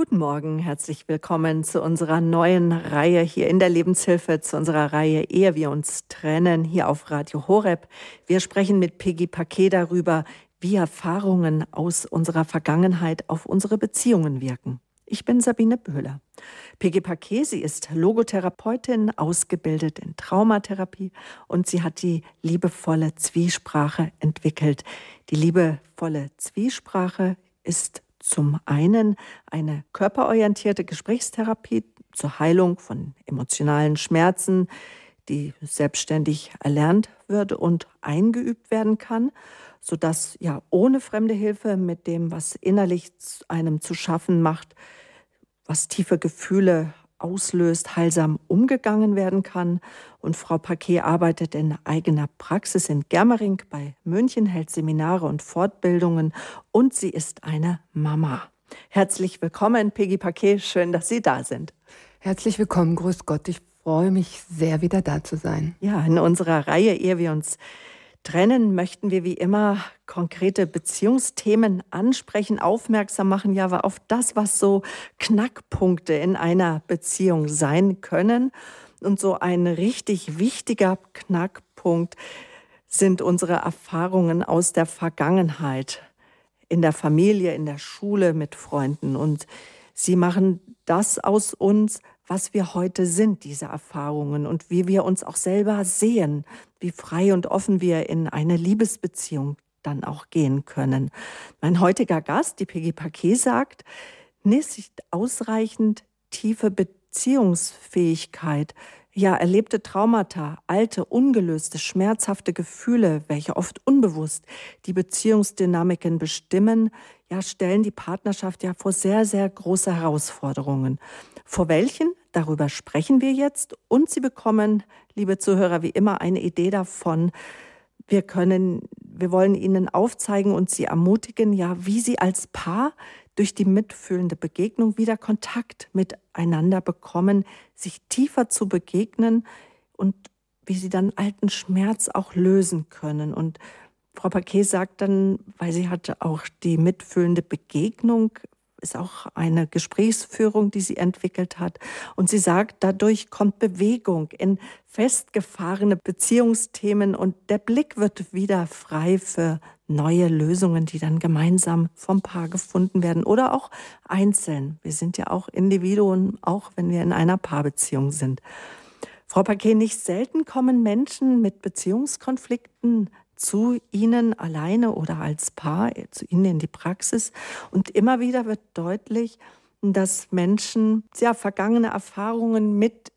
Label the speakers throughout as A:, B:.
A: Guten Morgen, herzlich willkommen zu unserer neuen Reihe hier in der Lebenshilfe, zu unserer Reihe Ehe wir uns trennen, hier auf Radio Horeb. Wir sprechen mit Peggy Paquet darüber, wie Erfahrungen aus unserer Vergangenheit auf unsere Beziehungen wirken. Ich bin Sabine Böhler. Peggy Paquet, sie ist Logotherapeutin, ausgebildet in Traumatherapie und sie hat die liebevolle Zwiesprache entwickelt. Die liebevolle Zwiesprache ist zum einen eine körperorientierte Gesprächstherapie zur Heilung von emotionalen Schmerzen, die selbstständig erlernt wird und eingeübt werden kann, sodass ja ohne fremde Hilfe mit dem, was innerlich einem zu schaffen macht, was tiefe Gefühle auslöst, heilsam umgegangen werden kann. Und Frau Paquet arbeitet in eigener Praxis in Germering bei München, hält Seminare und Fortbildungen und sie ist eine Mama. Herzlich willkommen, Peggy Paquet. Schön, dass Sie da sind.
B: Herzlich willkommen, grüß Gott. Ich freue mich sehr, wieder da zu sein.
A: Ja, in unserer Reihe, ehe wir uns trennen, möchten wir wie immer konkrete Beziehungsthemen ansprechen, aufmerksam machen, ja, auf das, was so Knackpunkte in einer Beziehung sein können. Und so ein richtig wichtiger Knackpunkt sind unsere Erfahrungen aus der Vergangenheit, in der Familie, in der Schule, mit Freunden. Und sie machen das aus uns, was wir heute sind, diese Erfahrungen und wie wir uns auch selber sehen, wie frei und offen wir in eine Liebesbeziehung dann auch gehen können. Mein heutiger Gast, die Peggy Paquet, sagt, nicht ausreichend tiefe Beziehungsfähigkeit, ja, erlebte Traumata, alte, ungelöste, schmerzhafte Gefühle, welche oft unbewusst die Beziehungsdynamiken bestimmen, ja, stellen die Partnerschaft ja vor sehr, sehr große Herausforderungen. Vor welchen? Darüber sprechen wir jetzt und Sie bekommen, liebe Zuhörer, wie immer eine Idee davon. Wir können, wir wollen Ihnen aufzeigen und Sie ermutigen, ja, wie Sie als Paar durch die mitfühlende Begegnung wieder Kontakt miteinander bekommen, sich tiefer zu begegnen und wie Sie dann alten Schmerz auch lösen können. Und Frau Paquet sagt dann, weil sie hatte auch die mitfühlende Begegnung ist auch eine Gesprächsführung, die sie entwickelt hat. Und sie sagt, dadurch kommt Bewegung in festgefahrene Beziehungsthemen und der Blick wird wieder frei für neue Lösungen, die dann gemeinsam vom Paar gefunden werden oder auch einzeln. Wir sind ja auch Individuen, auch wenn wir in einer Paarbeziehung sind. Frau Paquet, nicht selten kommen Menschen mit Beziehungskonflikten zu ihnen alleine oder als Paar, äh, zu ihnen in die Praxis. Und immer wieder wird deutlich, dass Menschen ja, vergangene Erfahrungen mit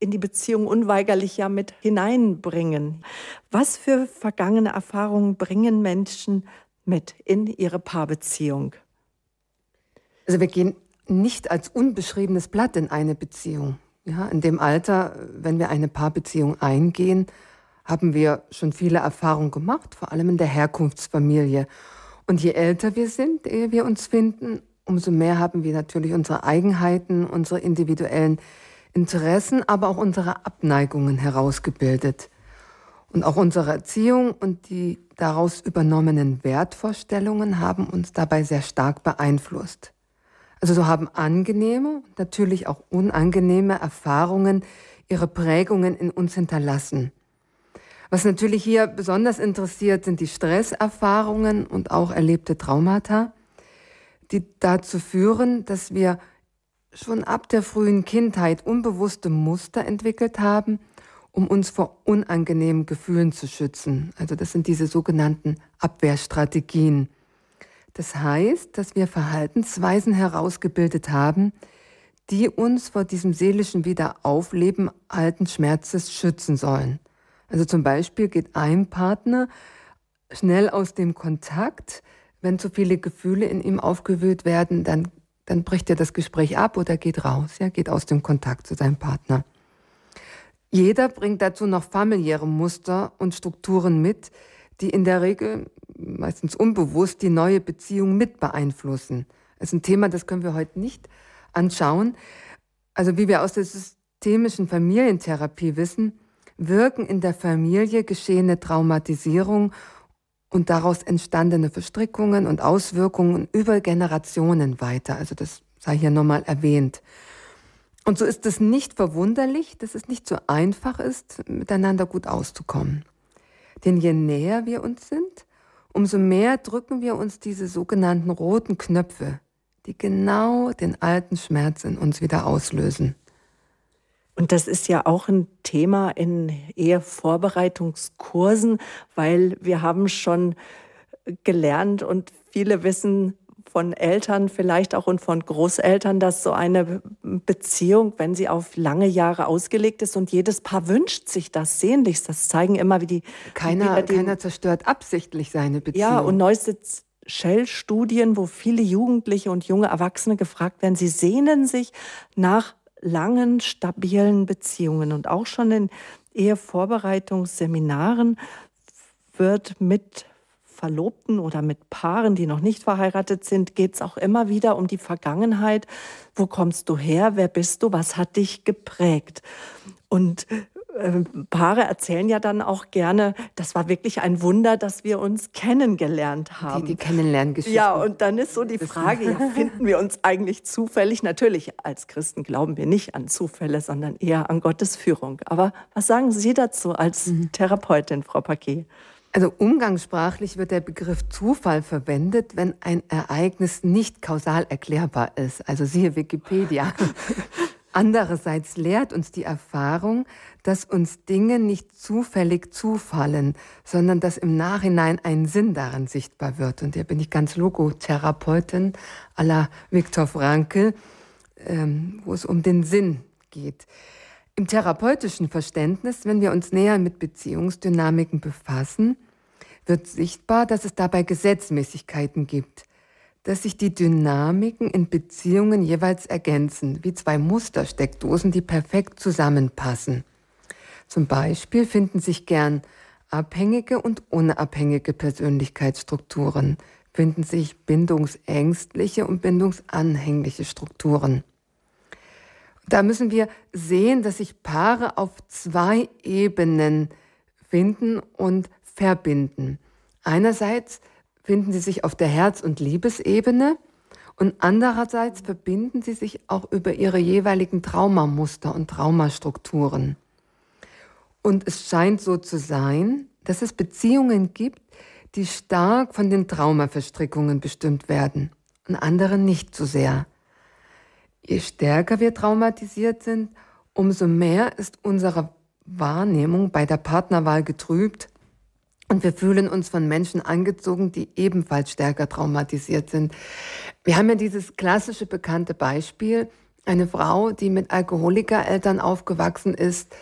A: in die Beziehung unweigerlich ja mit hineinbringen. Was für vergangene Erfahrungen bringen Menschen mit in ihre Paarbeziehung?
B: Also wir gehen nicht als unbeschriebenes Blatt in eine Beziehung. Ja, in dem Alter, wenn wir eine Paarbeziehung eingehen, haben wir schon viele Erfahrungen gemacht, vor allem in der Herkunftsfamilie. Und je älter wir sind, ehe wir uns finden, umso mehr haben wir natürlich unsere Eigenheiten, unsere individuellen Interessen, aber auch unsere Abneigungen herausgebildet. Und auch unsere Erziehung und die daraus übernommenen Wertvorstellungen haben uns dabei sehr stark beeinflusst. Also so haben angenehme, natürlich auch unangenehme Erfahrungen ihre Prägungen in uns hinterlassen. Was natürlich hier besonders interessiert, sind die Stresserfahrungen und auch erlebte Traumata, die dazu führen, dass wir schon ab der frühen Kindheit unbewusste Muster entwickelt haben, um uns vor unangenehmen Gefühlen zu schützen. Also das sind diese sogenannten Abwehrstrategien. Das heißt, dass wir Verhaltensweisen herausgebildet haben, die uns vor diesem seelischen Wiederaufleben alten Schmerzes schützen sollen. Also zum Beispiel geht ein Partner schnell aus dem Kontakt. Wenn zu viele Gefühle in ihm aufgewühlt werden, dann, dann bricht er das Gespräch ab oder geht raus, ja, geht aus dem Kontakt zu seinem Partner. Jeder bringt dazu noch familiäre Muster und Strukturen mit, die in der Regel meistens unbewusst die neue Beziehung mit beeinflussen. Das ist ein Thema, das können wir heute nicht anschauen. Also wie wir aus der systemischen Familientherapie wissen, wirken in der Familie geschehene Traumatisierung und daraus entstandene Verstrickungen und Auswirkungen über Generationen weiter. Also das sei hier nochmal erwähnt. Und so ist es nicht verwunderlich, dass es nicht so einfach ist, miteinander gut auszukommen. Denn je näher wir uns sind, umso mehr drücken wir uns diese sogenannten roten Knöpfe, die genau den alten Schmerz in uns wieder auslösen.
A: Und das ist ja auch ein Thema in Ehevorbereitungskursen, weil wir haben schon gelernt und viele wissen von Eltern vielleicht auch und von Großeltern, dass so eine Beziehung, wenn sie auf lange Jahre ausgelegt ist und jedes Paar wünscht sich das sehnlichst, das zeigen immer wie die...
B: Keiner, die, keiner zerstört absichtlich seine Beziehung.
A: Ja, und neueste Shell-Studien, wo viele Jugendliche und junge Erwachsene gefragt werden, sie sehnen sich nach langen, stabilen Beziehungen. Und auch schon in Ehevorbereitungsseminaren wird mit Verlobten oder mit Paaren, die noch nicht verheiratet sind, geht es auch immer wieder um die Vergangenheit. Wo kommst du her? Wer bist du? Was hat dich geprägt? Und Paare erzählen ja dann auch gerne, das war wirklich ein Wunder, dass wir uns kennengelernt haben.
B: Die, die Kennenlerngeschichte.
A: Ja, und dann ist so die Frage, ja, finden wir uns eigentlich zufällig? Natürlich, als Christen glauben wir nicht an Zufälle, sondern eher an Gottes Führung. Aber was sagen Sie dazu als mhm. Therapeutin, Frau Paquet?
B: Also umgangssprachlich wird der Begriff Zufall verwendet, wenn ein Ereignis nicht kausal erklärbar ist. Also siehe Wikipedia. Andererseits lehrt uns die Erfahrung, dass uns Dinge nicht zufällig zufallen, sondern dass im Nachhinein ein Sinn daran sichtbar wird. Und hier bin ich ganz Logotherapeutin à la Viktor Frankl, ähm, wo es um den Sinn geht. Im therapeutischen Verständnis, wenn wir uns näher mit Beziehungsdynamiken befassen, wird sichtbar, dass es dabei Gesetzmäßigkeiten gibt dass sich die Dynamiken in Beziehungen jeweils ergänzen, wie zwei Mustersteckdosen, die perfekt zusammenpassen. Zum Beispiel finden sich gern abhängige und unabhängige Persönlichkeitsstrukturen, finden sich bindungsängstliche und bindungsanhängliche Strukturen. Da müssen wir sehen, dass sich Paare auf zwei Ebenen finden und verbinden. Einerseits finden sie sich auf der Herz- und Liebesebene und andererseits verbinden sie sich auch über ihre jeweiligen Traumamuster und Traumastrukturen. Und es scheint so zu sein, dass es Beziehungen gibt, die stark von den Traumaverstrickungen bestimmt werden und andere nicht so sehr. Je stärker wir traumatisiert sind, umso mehr ist unsere Wahrnehmung bei der Partnerwahl getrübt und wir fühlen uns von Menschen angezogen, die ebenfalls stärker traumatisiert sind. Wir haben ja dieses klassische bekannte Beispiel, eine Frau, die mit Alkoholikereltern aufgewachsen ist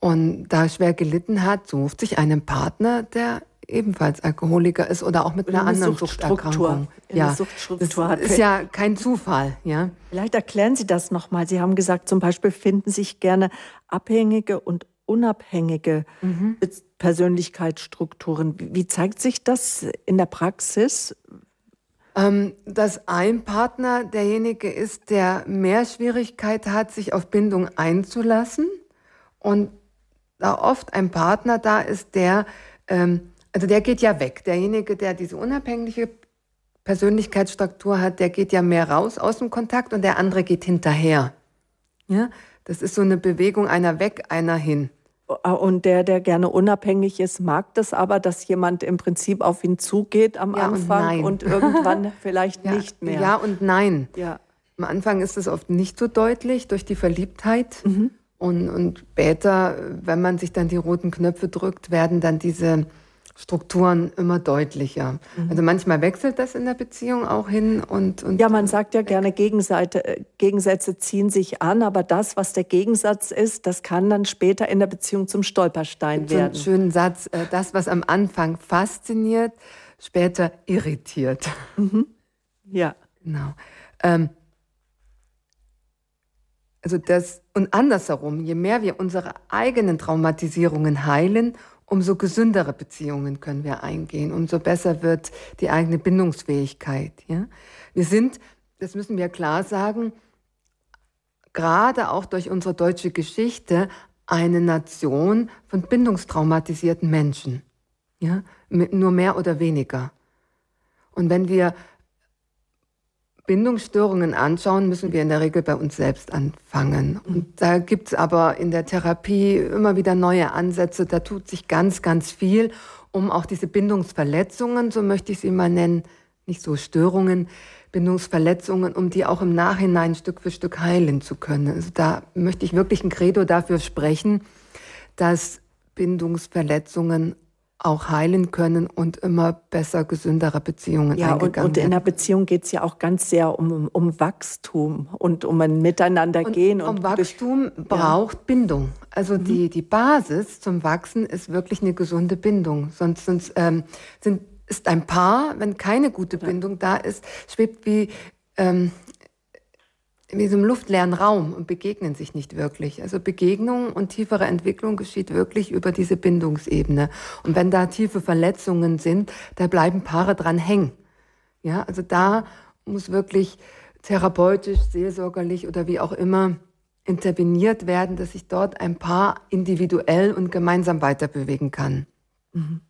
B: und da schwer gelitten hat, sucht sich einen Partner, der ebenfalls Alkoholiker ist oder auch mit einer eine anderen Suchterkrankung.
A: Ja, Suchtstruktur
B: das ist ja kein Zufall. Ja.
A: Vielleicht erklären Sie das nochmal. Sie haben gesagt, zum Beispiel finden sich gerne Abhängige und unabhängige mhm. Persönlichkeitsstrukturen. Wie zeigt sich das in der Praxis?
B: Ähm, dass ein Partner derjenige ist, der mehr Schwierigkeit hat, sich auf Bindung einzulassen und da oft ein Partner da ist, der, ähm, also der geht ja weg. Derjenige, der diese unabhängige Persönlichkeitsstruktur hat, der geht ja mehr raus aus dem Kontakt und der andere geht hinterher. Ja, das ist so eine Bewegung einer weg, einer hin.
A: Äh, und der, der gerne unabhängig ist, mag das aber, dass jemand im Prinzip auf ihn zugeht am ja Anfang und, und irgendwann vielleicht
B: ja,
A: nicht mehr.
B: Ja und nein. Ja. Am Anfang ist es oft nicht so deutlich durch die Verliebtheit. Mhm. Und, und später, wenn man sich dann die roten Knöpfe drückt, werden dann diese Strukturen immer deutlicher. Mhm. Also manchmal wechselt das in der Beziehung auch hin und, und
A: ja, man sagt ja gerne, Gegenseite, äh, Gegensätze ziehen sich an, aber das, was der Gegensatz ist, das kann dann später in der Beziehung zum Stolperstein werden.
B: So einen schönen Satz: äh, Das, was am Anfang fasziniert, später irritiert.
A: Mhm. Ja,
B: genau. Ähm, also das und andersherum, je mehr wir unsere eigenen Traumatisierungen heilen, umso gesündere Beziehungen können wir eingehen, umso besser wird die eigene Bindungsfähigkeit. Ja? Wir sind, das müssen wir klar sagen, gerade auch durch unsere deutsche Geschichte eine Nation von bindungstraumatisierten Menschen. Ja? Nur mehr oder weniger. Und wenn wir Bindungsstörungen anschauen, müssen wir in der Regel bei uns selbst anfangen. Und da gibt es aber in der Therapie immer wieder neue Ansätze. Da tut sich ganz, ganz viel, um auch diese Bindungsverletzungen, so möchte ich sie mal nennen, nicht so Störungen, Bindungsverletzungen, um die auch im Nachhinein Stück für Stück heilen zu können. Also da möchte ich wirklich ein Credo dafür sprechen, dass Bindungsverletzungen auch heilen können und immer besser gesündere Beziehungen
A: ja,
B: eingegangen
A: und, und in einer Beziehung geht es ja auch ganz sehr um, um Wachstum und um ein Miteinandergehen.
B: Und, und um Wachstum durch, braucht ja. Bindung. Also mhm. die, die Basis zum Wachsen ist wirklich eine gesunde Bindung. Sonst, sonst ähm, sind, ist ein Paar, wenn keine gute Bindung da ist, schwebt wie ähm, in diesem luftleeren Raum und begegnen sich nicht wirklich. Also Begegnung und tiefere Entwicklung geschieht wirklich über diese Bindungsebene. Und wenn da tiefe Verletzungen sind, da bleiben Paare dran hängen. Ja, also da muss wirklich therapeutisch, seelsorgerlich oder wie auch immer interveniert werden, dass sich dort ein Paar individuell und gemeinsam weiter bewegen kann. Mhm.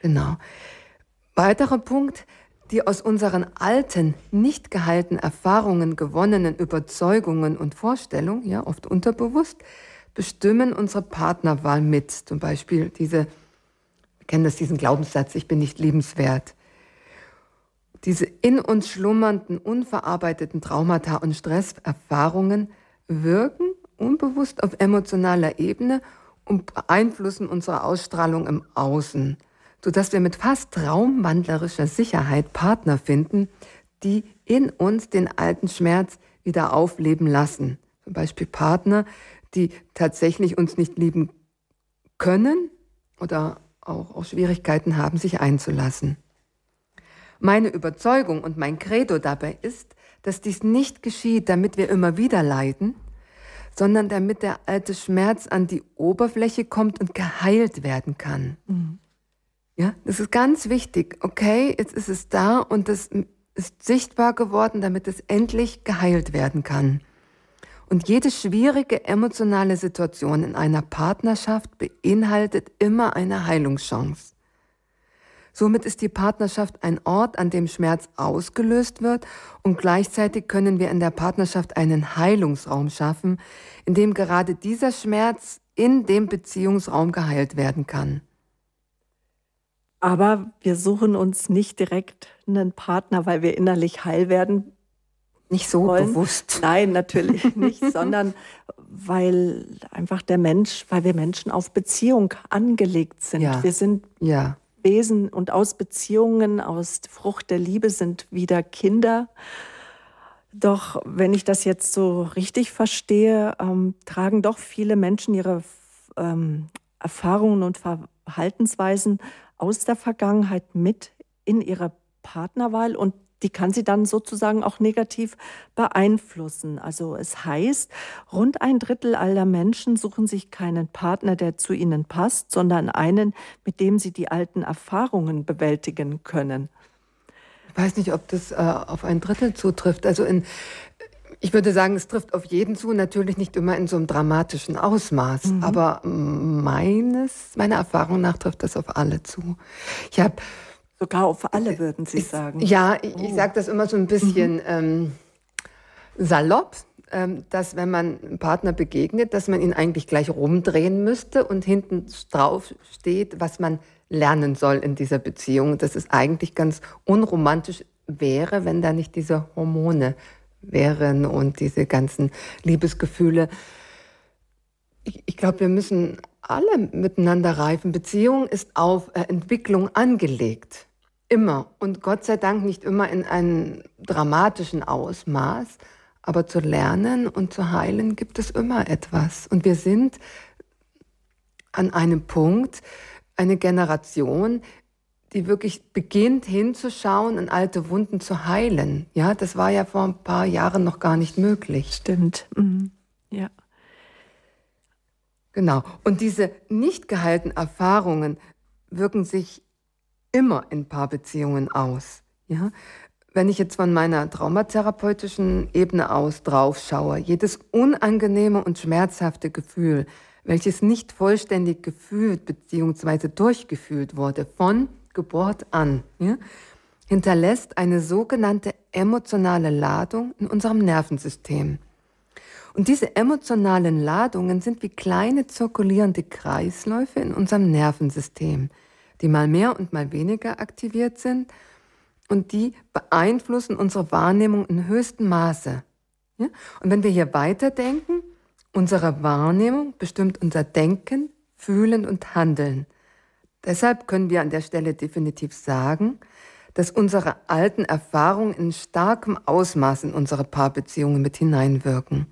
B: Genau. Weiterer Punkt, die aus unseren alten, nicht geheilten Erfahrungen gewonnenen Überzeugungen und Vorstellungen, ja, oft unterbewusst, bestimmen unsere Partnerwahl mit. Zum Beispiel diese, wir kennen das, diesen Glaubenssatz, ich bin nicht liebenswert. Diese in uns schlummernden, unverarbeiteten Traumata und Stresserfahrungen wirken unbewusst auf emotionaler Ebene und beeinflussen unsere Ausstrahlung im Außen sodass wir mit fast traumwandlerischer Sicherheit Partner finden, die in uns den alten Schmerz wieder aufleben lassen. Zum Beispiel Partner, die tatsächlich uns nicht lieben können oder auch, auch Schwierigkeiten haben, sich einzulassen. Meine Überzeugung und mein Credo dabei ist, dass dies nicht geschieht, damit wir immer wieder leiden, sondern damit der alte Schmerz an die Oberfläche kommt und geheilt werden kann. Mhm. Ja, das ist ganz wichtig. Okay, jetzt ist es da und das ist sichtbar geworden, damit es endlich geheilt werden kann. Und jede schwierige emotionale Situation in einer Partnerschaft beinhaltet immer eine Heilungschance. Somit ist die Partnerschaft ein Ort, an dem Schmerz ausgelöst wird und gleichzeitig können wir in der Partnerschaft einen Heilungsraum schaffen, in dem gerade dieser Schmerz in dem Beziehungsraum geheilt werden kann.
A: Aber wir suchen uns nicht direkt einen Partner, weil wir innerlich heil werden.
B: Nicht so wollen. bewusst.
A: Nein, natürlich nicht, sondern weil einfach der Mensch, weil wir Menschen auf Beziehung angelegt sind. Ja. Wir sind ja. Wesen und aus Beziehungen, aus Frucht der Liebe sind wieder Kinder. Doch wenn ich das jetzt so richtig verstehe, ähm, tragen doch viele Menschen ihre ähm, Erfahrungen und Verhaltensweisen aus der Vergangenheit mit in ihre Partnerwahl und die kann sie dann sozusagen auch negativ beeinflussen. Also es heißt, rund ein Drittel aller Menschen suchen sich keinen Partner, der zu ihnen passt, sondern einen, mit dem sie die alten Erfahrungen bewältigen können.
B: Ich weiß nicht, ob das äh, auf ein Drittel zutrifft. Also in, ich würde sagen, es trifft auf jeden zu, natürlich nicht immer in so einem dramatischen Ausmaß, mhm. aber meines, meiner Erfahrung nach trifft das auf alle zu. Ich habe
A: sogar auf alle würden Sie sagen.
B: Ja, ich, oh. ich sage das immer so ein bisschen mhm. ähm, salopp, ähm, dass wenn man einem Partner begegnet, dass man ihn eigentlich gleich rumdrehen müsste und hinten drauf steht, was man lernen soll in dieser Beziehung. Das ist eigentlich ganz unromantisch wäre, wenn da nicht diese Hormone wären und diese ganzen Liebesgefühle. Ich, ich glaube, wir müssen alle miteinander reifen. Beziehung ist auf äh, Entwicklung angelegt. Immer. Und Gott sei Dank nicht immer in einem dramatischen Ausmaß. Aber zu lernen und zu heilen gibt es immer etwas. Und wir sind an einem Punkt, eine Generation, die wirklich beginnt hinzuschauen und alte Wunden zu heilen. Ja, das war ja vor ein paar Jahren noch gar nicht möglich.
A: Stimmt. Mhm. Ja.
B: Genau. Und diese nicht geheilten Erfahrungen wirken sich immer in Paarbeziehungen aus. Ja? Wenn ich jetzt von meiner traumatherapeutischen Ebene aus drauf schaue, jedes unangenehme und schmerzhafte Gefühl, welches nicht vollständig gefühlt bzw. durchgefühlt wurde von Geburt an, ja, hinterlässt eine sogenannte emotionale Ladung in unserem Nervensystem. Und diese emotionalen Ladungen sind wie kleine zirkulierende Kreisläufe in unserem Nervensystem, die mal mehr und mal weniger aktiviert sind und die beeinflussen unsere Wahrnehmung in höchstem Maße. Ja? Und wenn wir hier weiterdenken, unsere Wahrnehmung bestimmt unser Denken, Fühlen und Handeln. Deshalb können wir an der Stelle definitiv sagen, dass unsere alten Erfahrungen in starkem Ausmaß in unsere Paarbeziehungen mit hineinwirken.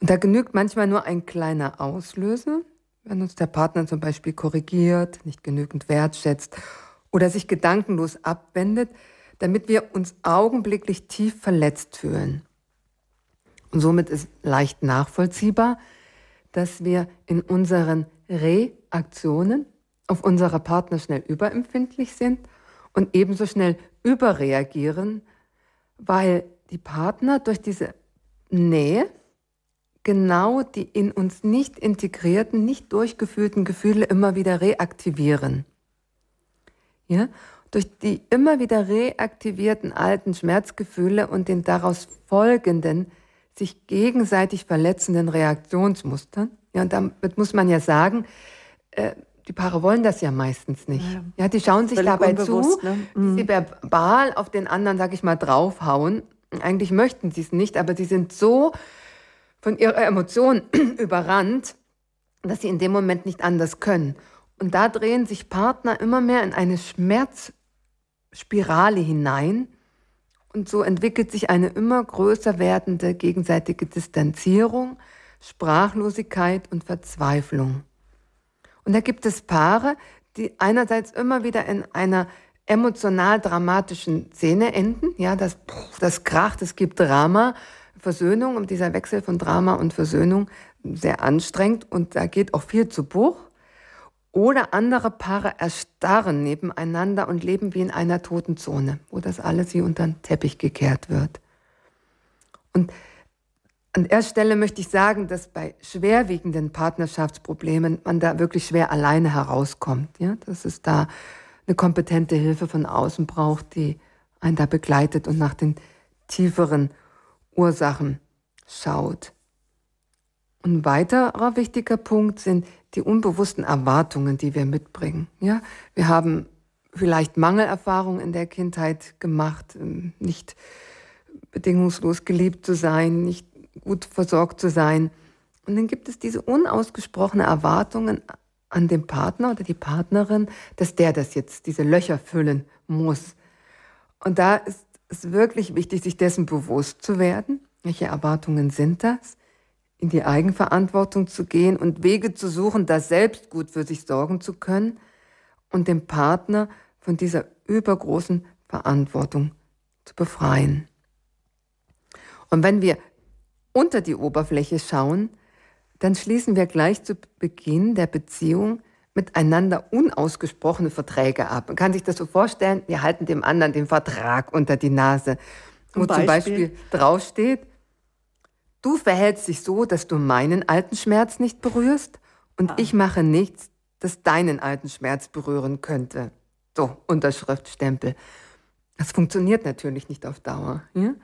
B: Und da genügt manchmal nur ein kleiner Auslöser, wenn uns der Partner zum Beispiel korrigiert, nicht genügend wertschätzt oder sich gedankenlos abwendet, damit wir uns augenblicklich tief verletzt fühlen. Und somit ist leicht nachvollziehbar, dass wir in unseren Reaktionen auf unsere Partner schnell überempfindlich sind und ebenso schnell überreagieren, weil die Partner durch diese Nähe genau die in uns nicht integrierten, nicht durchgefühlten Gefühle immer wieder reaktivieren. Ja? Durch die immer wieder reaktivierten alten Schmerzgefühle und den daraus folgenden, sich gegenseitig verletzenden Reaktionsmustern. Ja, und damit muss man ja sagen, äh, die Paare wollen das ja meistens nicht. Ja, ja die schauen sich dabei zu, ne? mhm. sie verbal auf den anderen, sag ich mal, draufhauen. Eigentlich möchten sie es nicht, aber sie sind so von ihrer Emotion überrannt, dass sie in dem Moment nicht anders können. Und da drehen sich Partner immer mehr in eine Schmerzspirale hinein. Und so entwickelt sich eine immer größer werdende gegenseitige Distanzierung, Sprachlosigkeit und Verzweiflung. Und da gibt es Paare, die einerseits immer wieder in einer emotional dramatischen Szene enden. Ja, das, das kracht, es gibt Drama. Versöhnung und dieser Wechsel von Drama und Versöhnung sehr anstrengend und da geht auch viel zu Bruch. Oder andere Paare erstarren nebeneinander und leben wie in einer toten Zone, wo das alles wie unter den Teppich gekehrt wird. Und an der Stelle möchte ich sagen, dass bei schwerwiegenden Partnerschaftsproblemen man da wirklich schwer alleine herauskommt. Ja? Dass es da eine kompetente Hilfe von außen braucht, die einen da begleitet und nach den tieferen Ursachen schaut. Ein weiterer wichtiger Punkt sind die unbewussten Erwartungen, die wir mitbringen. Ja, wir haben vielleicht Mangelerfahrungen in der Kindheit gemacht, ähm, nicht bedingungslos geliebt zu sein, nicht gut versorgt zu sein. Und dann gibt es diese unausgesprochene Erwartungen an den Partner oder die Partnerin, dass der das jetzt, diese Löcher füllen muss. Und da ist es wirklich wichtig, sich dessen bewusst zu werden. Welche Erwartungen sind das? In die Eigenverantwortung zu gehen und Wege zu suchen, da selbst gut für sich sorgen zu können und den Partner von dieser übergroßen Verantwortung zu befreien. Und wenn wir unter die Oberfläche schauen, dann schließen wir gleich zu Beginn der Beziehung miteinander unausgesprochene Verträge ab. Man kann sich das so vorstellen, wir halten dem anderen den Vertrag unter die Nase, wo zum Beispiel, zum Beispiel draufsteht, du verhältst dich so, dass du meinen alten Schmerz nicht berührst und ah. ich mache nichts, das deinen alten Schmerz berühren könnte. So, Unterschriftstempel. Das funktioniert natürlich nicht auf Dauer. Ja?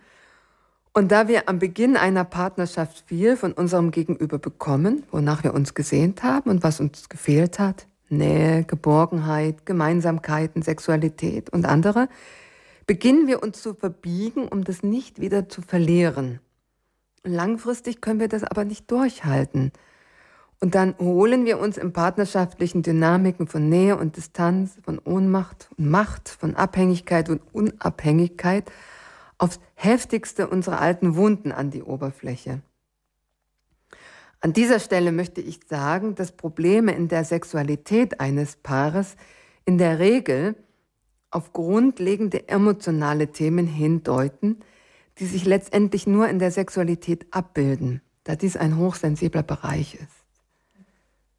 B: Und da wir am Beginn einer Partnerschaft viel von unserem Gegenüber bekommen, wonach wir uns gesehnt haben und was uns gefehlt hat, Nähe, Geborgenheit, Gemeinsamkeiten, Sexualität und andere, beginnen wir uns zu verbiegen, um das nicht wieder zu verlieren. Langfristig können wir das aber nicht durchhalten. Und dann holen wir uns in partnerschaftlichen Dynamiken von Nähe und Distanz, von Ohnmacht und Macht, von Abhängigkeit und Unabhängigkeit aufs heftigste unsere alten Wunden an die Oberfläche. An dieser Stelle möchte ich sagen, dass Probleme in der Sexualität eines Paares in der Regel auf grundlegende emotionale Themen hindeuten, die sich letztendlich nur in der Sexualität abbilden, da dies ein hochsensibler Bereich ist.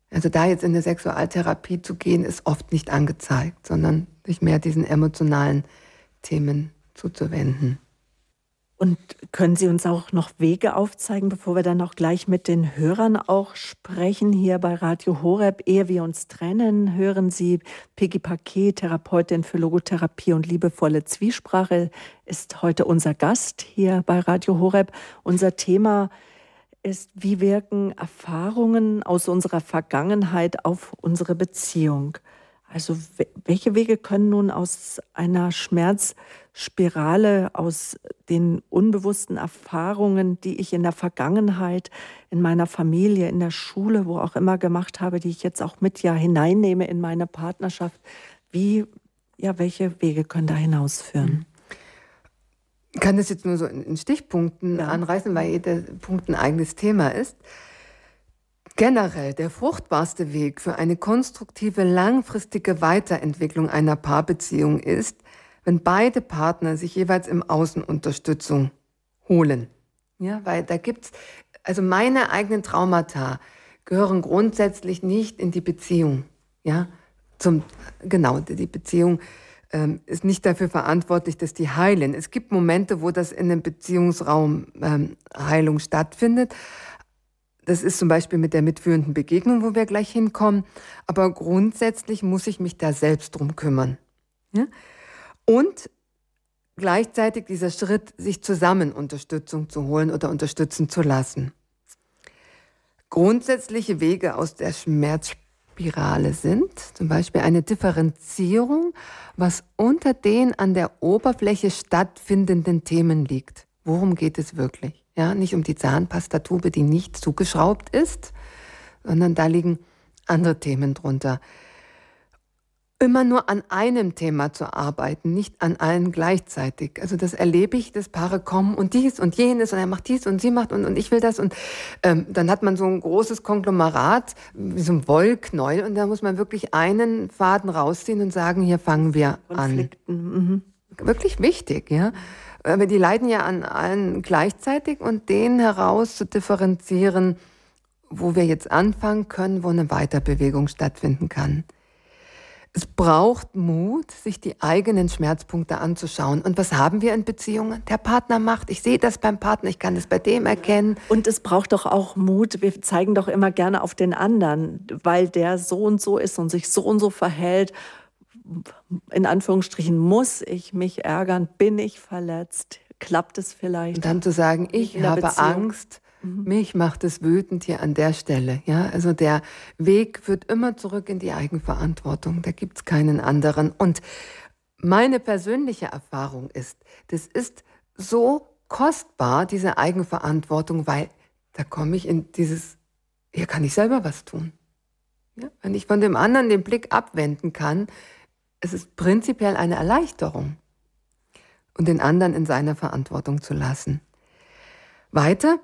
B: Also da jetzt in eine Sexualtherapie zu gehen, ist oft nicht angezeigt, sondern sich mehr diesen emotionalen Themen zuzuwenden.
A: Und können Sie uns auch noch Wege aufzeigen, bevor wir dann auch gleich mit den Hörern auch sprechen hier bei Radio Horeb, ehe wir uns trennen? Hören Sie Peggy Paquet, Therapeutin für Logotherapie und liebevolle Zwiesprache, ist heute unser Gast hier bei Radio Horeb. Unser Thema ist, wie wirken Erfahrungen aus unserer Vergangenheit auf unsere Beziehung? Also welche Wege können nun aus einer Schmerzspirale, aus den unbewussten Erfahrungen, die ich in der Vergangenheit, in meiner Familie, in der Schule, wo auch immer gemacht habe, die ich jetzt auch mit ja hineinnehme in meine Partnerschaft, wie, ja, welche Wege können da hinausführen?
B: Ich kann das jetzt nur so in Stichpunkten ja. anreißen, weil jeder Punkt ein eigenes Thema ist. Generell der fruchtbarste Weg für eine konstruktive, langfristige Weiterentwicklung einer Paarbeziehung ist, wenn beide Partner sich jeweils im Außen Unterstützung holen. Ja, weil da gibt's, also meine eigenen Traumata gehören grundsätzlich nicht in die Beziehung. Ja, zum, genau, die Beziehung ähm, ist nicht dafür verantwortlich, dass die heilen. Es gibt Momente, wo das in einem Beziehungsraum ähm, Heilung stattfindet. Das ist zum Beispiel mit der mitführenden Begegnung, wo wir gleich hinkommen. Aber grundsätzlich muss ich mich da selbst drum kümmern. Ja? Und gleichzeitig dieser Schritt, sich zusammen Unterstützung zu holen oder unterstützen zu lassen. Grundsätzliche Wege aus der Schmerzspirale sind zum Beispiel eine Differenzierung, was unter den an der Oberfläche stattfindenden Themen liegt. Worum geht es wirklich? Ja, nicht um die Zahnpastatube, die nicht zugeschraubt ist, sondern da liegen andere Themen drunter. Immer nur an einem Thema zu arbeiten, nicht an allen gleichzeitig. Also das erlebe ich, dass Paare kommen und dies und jenes und er macht dies und sie macht und, und ich will das und ähm, dann hat man so ein großes Konglomerat, wie so ein Wollknäuel und da muss man wirklich einen Faden rausziehen und sagen, hier fangen wir Konflikten. an. Mhm. Wirklich wichtig, ja aber die leiden ja an allen gleichzeitig und den heraus zu differenzieren, wo wir jetzt anfangen können, wo eine Weiterbewegung stattfinden kann. Es braucht Mut, sich die eigenen Schmerzpunkte anzuschauen. Und was haben wir in Beziehungen? Der Partner macht. Ich sehe das beim Partner, ich kann es bei dem erkennen.
A: Und es braucht doch auch Mut. Wir zeigen doch immer gerne auf den anderen, weil der so und so ist und sich so und so verhält in Anführungsstrichen, muss ich mich ärgern? Bin ich verletzt? Klappt es vielleicht?
B: Und dann zu sagen, ich habe Beziehung. Angst, mhm. mich macht es wütend hier an der Stelle. Ja, also der Weg führt immer zurück in die Eigenverantwortung. Da gibt es keinen anderen. Und meine persönliche Erfahrung ist, das ist so kostbar, diese Eigenverantwortung, weil da komme ich in dieses, hier kann ich selber was tun. Ja, wenn ich von dem anderen den Blick abwenden kann, es ist prinzipiell eine Erleichterung und den anderen in seiner Verantwortung zu lassen. Weiter,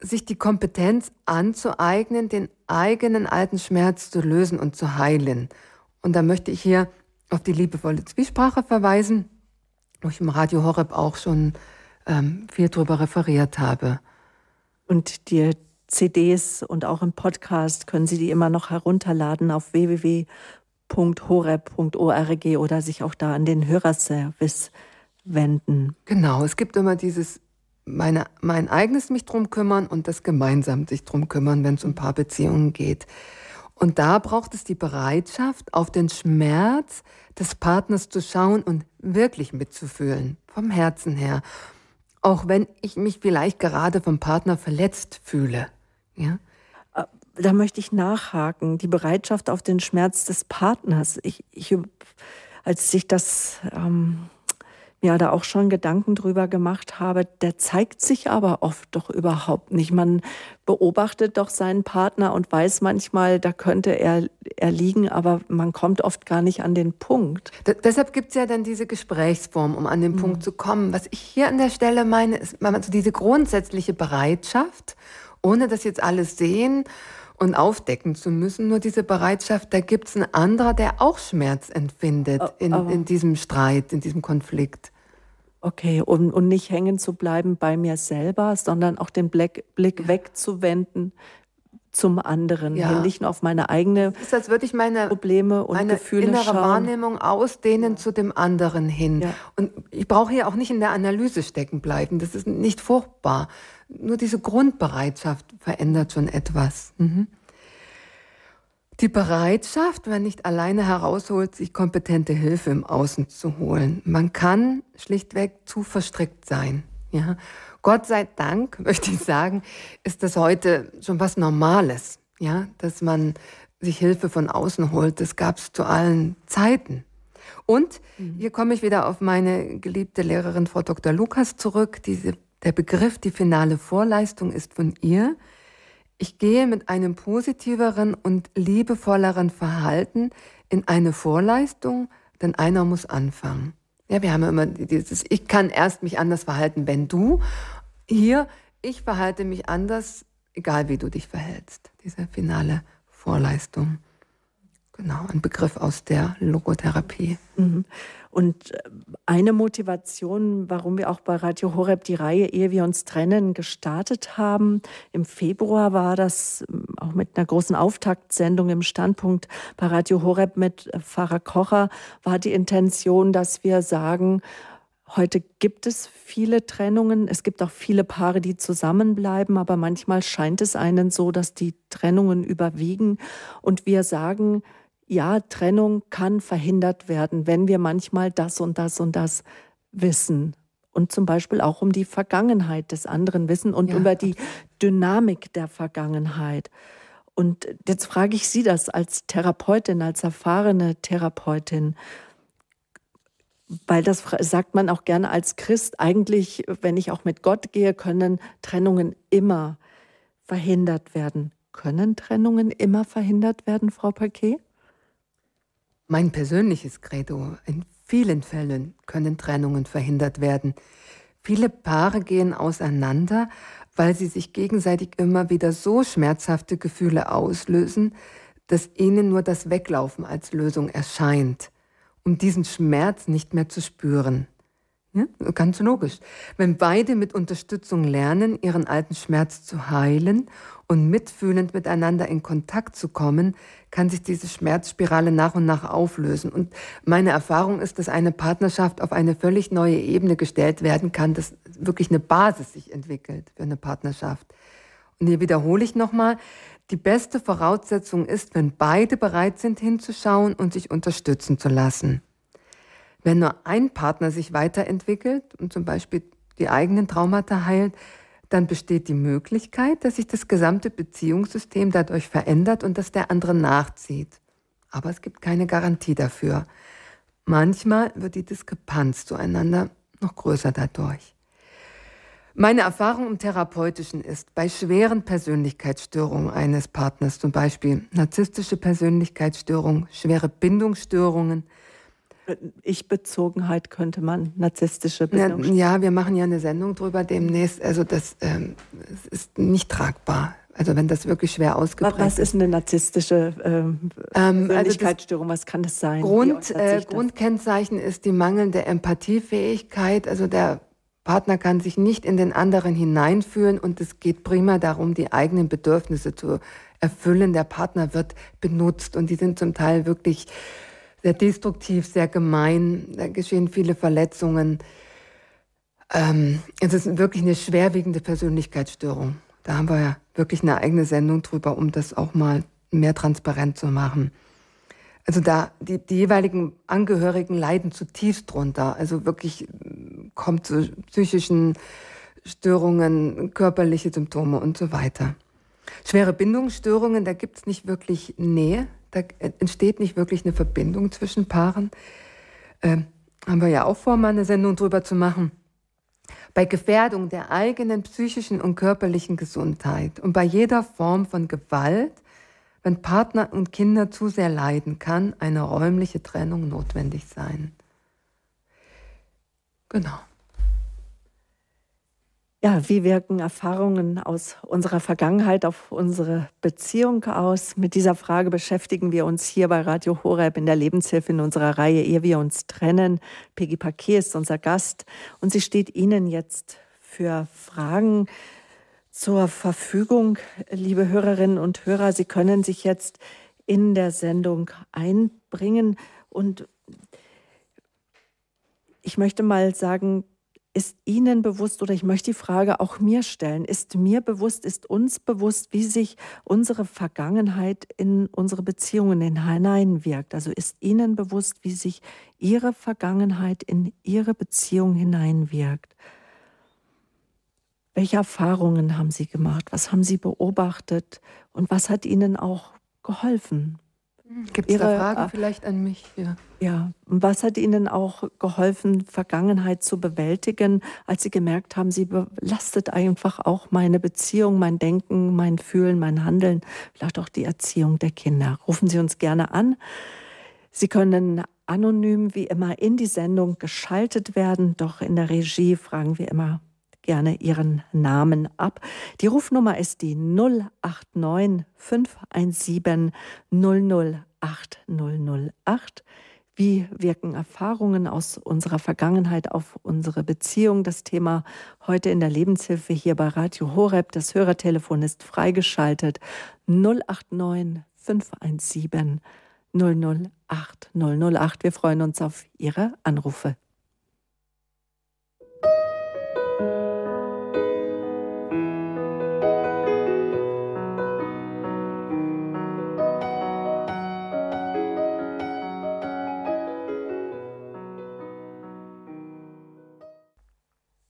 B: sich die Kompetenz anzueignen, den eigenen alten Schmerz zu lösen und zu heilen. Und da möchte ich hier auf die liebevolle Zwiesprache verweisen, wo ich im Radio Horeb auch schon ähm, viel darüber referiert habe.
A: Und die CDs und auch im Podcast können Sie die immer noch herunterladen auf www horeb.org oder sich auch da an den Hörerservice wenden.
B: Genau, es gibt immer dieses meine, mein eigenes mich drum kümmern und das gemeinsam sich drum kümmern, wenn es um Paarbeziehungen geht. Und da braucht es die Bereitschaft, auf den Schmerz des Partners zu schauen und wirklich mitzufühlen, vom Herzen her. Auch wenn ich mich vielleicht gerade vom Partner verletzt fühle. Ja?
A: da möchte ich nachhaken, die Bereitschaft auf den Schmerz des Partners. Ich, ich als ich das ähm, mir da auch schon Gedanken drüber gemacht habe, der zeigt sich aber oft doch überhaupt nicht. Man beobachtet doch seinen Partner und weiß manchmal, da könnte er, er liegen, aber man kommt oft gar nicht an den Punkt.
B: D deshalb gibt es ja dann diese Gesprächsform, um an den mhm. Punkt zu kommen. Was ich hier an der Stelle meine, ist also diese grundsätzliche Bereitschaft, ohne dass jetzt alles sehen und aufdecken zu müssen. Nur diese Bereitschaft, da gibt es einen anderer, der auch Schmerz empfindet oh, in, in diesem Streit, in diesem Konflikt.
A: Okay, und, und nicht hängen zu bleiben bei mir selber, sondern auch den Blick, Blick wegzuwenden. zum anderen ja. nicht nur auf meine eigene
B: ist, als würde ich meine
A: Probleme und
B: meine
A: Gefühle
B: innere
A: schauen.
B: Wahrnehmung ausdehnen ja. zu dem anderen hin. Und ich brauche hier auch nicht in der Analyse stecken bleiben. Das ist nicht furchtbar. Nur diese Grundbereitschaft verändert schon etwas. Mhm. Die Bereitschaft, wenn nicht alleine herausholt, sich kompetente Hilfe im Außen zu holen. Man kann schlichtweg zu verstrickt sein. Ja? Gott sei Dank, möchte ich sagen, ist das heute schon was Normales, ja, dass man sich Hilfe von außen holt. Das gab es zu allen Zeiten. Und mhm. hier komme ich wieder auf meine geliebte Lehrerin Frau Dr. Lukas zurück. Diese, der Begriff, die finale Vorleistung ist von ihr. Ich gehe mit einem positiveren und liebevolleren Verhalten in eine Vorleistung, denn einer muss anfangen. Ja, wir haben ja immer dieses, ich kann erst mich anders verhalten, wenn du. Hier, ich verhalte mich anders, egal wie du dich verhältst. Diese finale Vorleistung. Genau, ein Begriff aus der Logotherapie.
A: Mhm. Und äh, eine Motivation, warum wir auch bei Radio Horeb die Reihe Ehe wir uns trennen gestartet haben, im Februar war das ähm, auch mit einer großen Auftaktsendung im Standpunkt bei Radio Horeb mit äh, Pfarrer Kocher, war die Intention, dass wir sagen, Heute gibt es viele Trennungen. Es gibt auch viele Paare, die zusammenbleiben, aber manchmal scheint es einen so, dass die Trennungen überwiegen. Und wir sagen, ja, Trennung kann verhindert werden, wenn wir manchmal das und das und das wissen. Und zum Beispiel auch um die Vergangenheit des anderen wissen und ja. über die Dynamik der Vergangenheit. Und jetzt frage ich Sie das als Therapeutin, als erfahrene Therapeutin, weil das sagt man auch gerne als Christ. Eigentlich, wenn ich auch mit Gott gehe, können Trennungen immer verhindert werden. Können Trennungen immer verhindert werden, Frau Paquet?
B: Mein persönliches Credo. In vielen Fällen können Trennungen verhindert werden. Viele Paare gehen auseinander, weil sie sich gegenseitig immer wieder so schmerzhafte Gefühle auslösen, dass ihnen nur das Weglaufen als Lösung erscheint, um diesen Schmerz nicht mehr zu spüren. Ja, ganz logisch. Wenn beide mit Unterstützung lernen, ihren alten Schmerz zu heilen und mitfühlend miteinander in Kontakt zu kommen, kann sich diese Schmerzspirale nach und nach auflösen. Und meine Erfahrung ist, dass eine Partnerschaft auf eine völlig neue Ebene gestellt werden kann, dass wirklich eine Basis sich entwickelt für eine Partnerschaft. Und hier wiederhole ich nochmal, die beste Voraussetzung ist, wenn beide bereit sind hinzuschauen und sich unterstützen zu lassen. Wenn nur ein Partner sich weiterentwickelt und zum Beispiel die eigenen Traumata heilt, dann besteht die Möglichkeit, dass sich das gesamte Beziehungssystem dadurch verändert und dass der andere nachzieht. Aber es gibt keine Garantie dafür. Manchmal wird die Diskrepanz zueinander noch größer dadurch. Meine Erfahrung im Therapeutischen ist, bei schweren Persönlichkeitsstörungen eines Partners, zum Beispiel narzisstische Persönlichkeitsstörungen, schwere Bindungsstörungen,
A: Ich-Bezogenheit könnte man, narzisstische Bindung.
B: Ja, wir machen ja eine Sendung drüber demnächst. Also das ähm, ist nicht tragbar. Also wenn das wirklich schwer ausgeprägt ist.
A: Was ist eine narzisstische ähm, ähm, Persönlichkeitsstörung? Also Was kann das sein?
B: Grund, äh, Grundkennzeichen ist die mangelnde Empathiefähigkeit. Also der Partner kann sich nicht in den anderen hineinfühlen und es geht prima darum, die eigenen Bedürfnisse zu erfüllen. Der Partner wird benutzt und die sind zum Teil wirklich sehr destruktiv, sehr gemein. Da geschehen viele Verletzungen. Ähm, es ist wirklich eine schwerwiegende Persönlichkeitsstörung. Da haben wir ja wirklich eine eigene Sendung drüber, um das auch mal mehr transparent zu machen. Also da, die, die jeweiligen Angehörigen leiden zutiefst drunter. Also wirklich äh, kommt zu psychischen Störungen, körperliche Symptome und so weiter. Schwere Bindungsstörungen, da gibt es nicht wirklich Nähe, da entsteht nicht wirklich eine Verbindung zwischen Paaren. Ähm, haben wir ja auch vor, mal eine Sendung drüber zu machen. Bei Gefährdung der eigenen psychischen und körperlichen Gesundheit und bei jeder Form von Gewalt, wenn Partner und Kinder zu sehr leiden, kann eine räumliche Trennung notwendig sein. Genau.
A: Ja, wie wirken Erfahrungen aus unserer Vergangenheit auf unsere Beziehung aus? Mit dieser Frage beschäftigen wir uns hier bei Radio Horeb in der Lebenshilfe in unserer Reihe Ehe wir uns trennen. Peggy Paquet ist unser Gast und sie steht Ihnen jetzt für Fragen zur Verfügung, liebe Hörerinnen und Hörer. Sie können sich jetzt in der Sendung einbringen. Und ich möchte mal sagen, ist Ihnen bewusst oder ich möchte die Frage auch mir stellen, ist mir bewusst, ist uns bewusst, wie sich unsere Vergangenheit in unsere Beziehungen hineinwirkt? Also ist Ihnen bewusst, wie sich Ihre Vergangenheit in Ihre Beziehung hineinwirkt? Welche Erfahrungen haben Sie gemacht? Was haben Sie beobachtet? Und was hat Ihnen auch geholfen?
B: Gibt es da Fragen äh, vielleicht an mich?
A: Ja. ja. Und was hat Ihnen auch geholfen, Vergangenheit zu bewältigen, als Sie gemerkt haben, sie belastet einfach auch meine Beziehung, mein Denken, mein Fühlen, mein Handeln, vielleicht auch die Erziehung der Kinder? Rufen Sie uns gerne an. Sie können anonym wie immer in die Sendung geschaltet werden, doch in der Regie fragen wir immer gerne Ihren Namen ab. Die Rufnummer ist die 089 517 008 008. Wie wirken Erfahrungen aus unserer Vergangenheit auf unsere Beziehung? Das Thema heute in der Lebenshilfe hier bei Radio Horeb. Das Hörertelefon ist freigeschaltet. 089 517 008 008. Wir freuen uns auf Ihre Anrufe.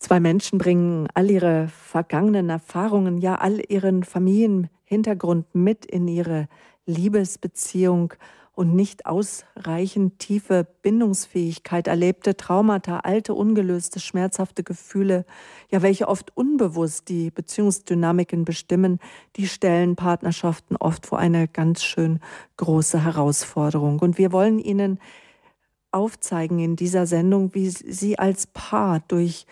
A: Zwei Menschen bringen all ihre vergangenen Erfahrungen, ja all ihren Familienhintergrund mit in ihre Liebesbeziehung und nicht ausreichend tiefe Bindungsfähigkeit, erlebte Traumata, alte, ungelöste, schmerzhafte Gefühle, ja welche oft unbewusst die Beziehungsdynamiken bestimmen, die stellen Partnerschaften oft vor eine ganz schön große Herausforderung. Und wir wollen Ihnen aufzeigen in dieser Sendung, wie Sie als Paar durch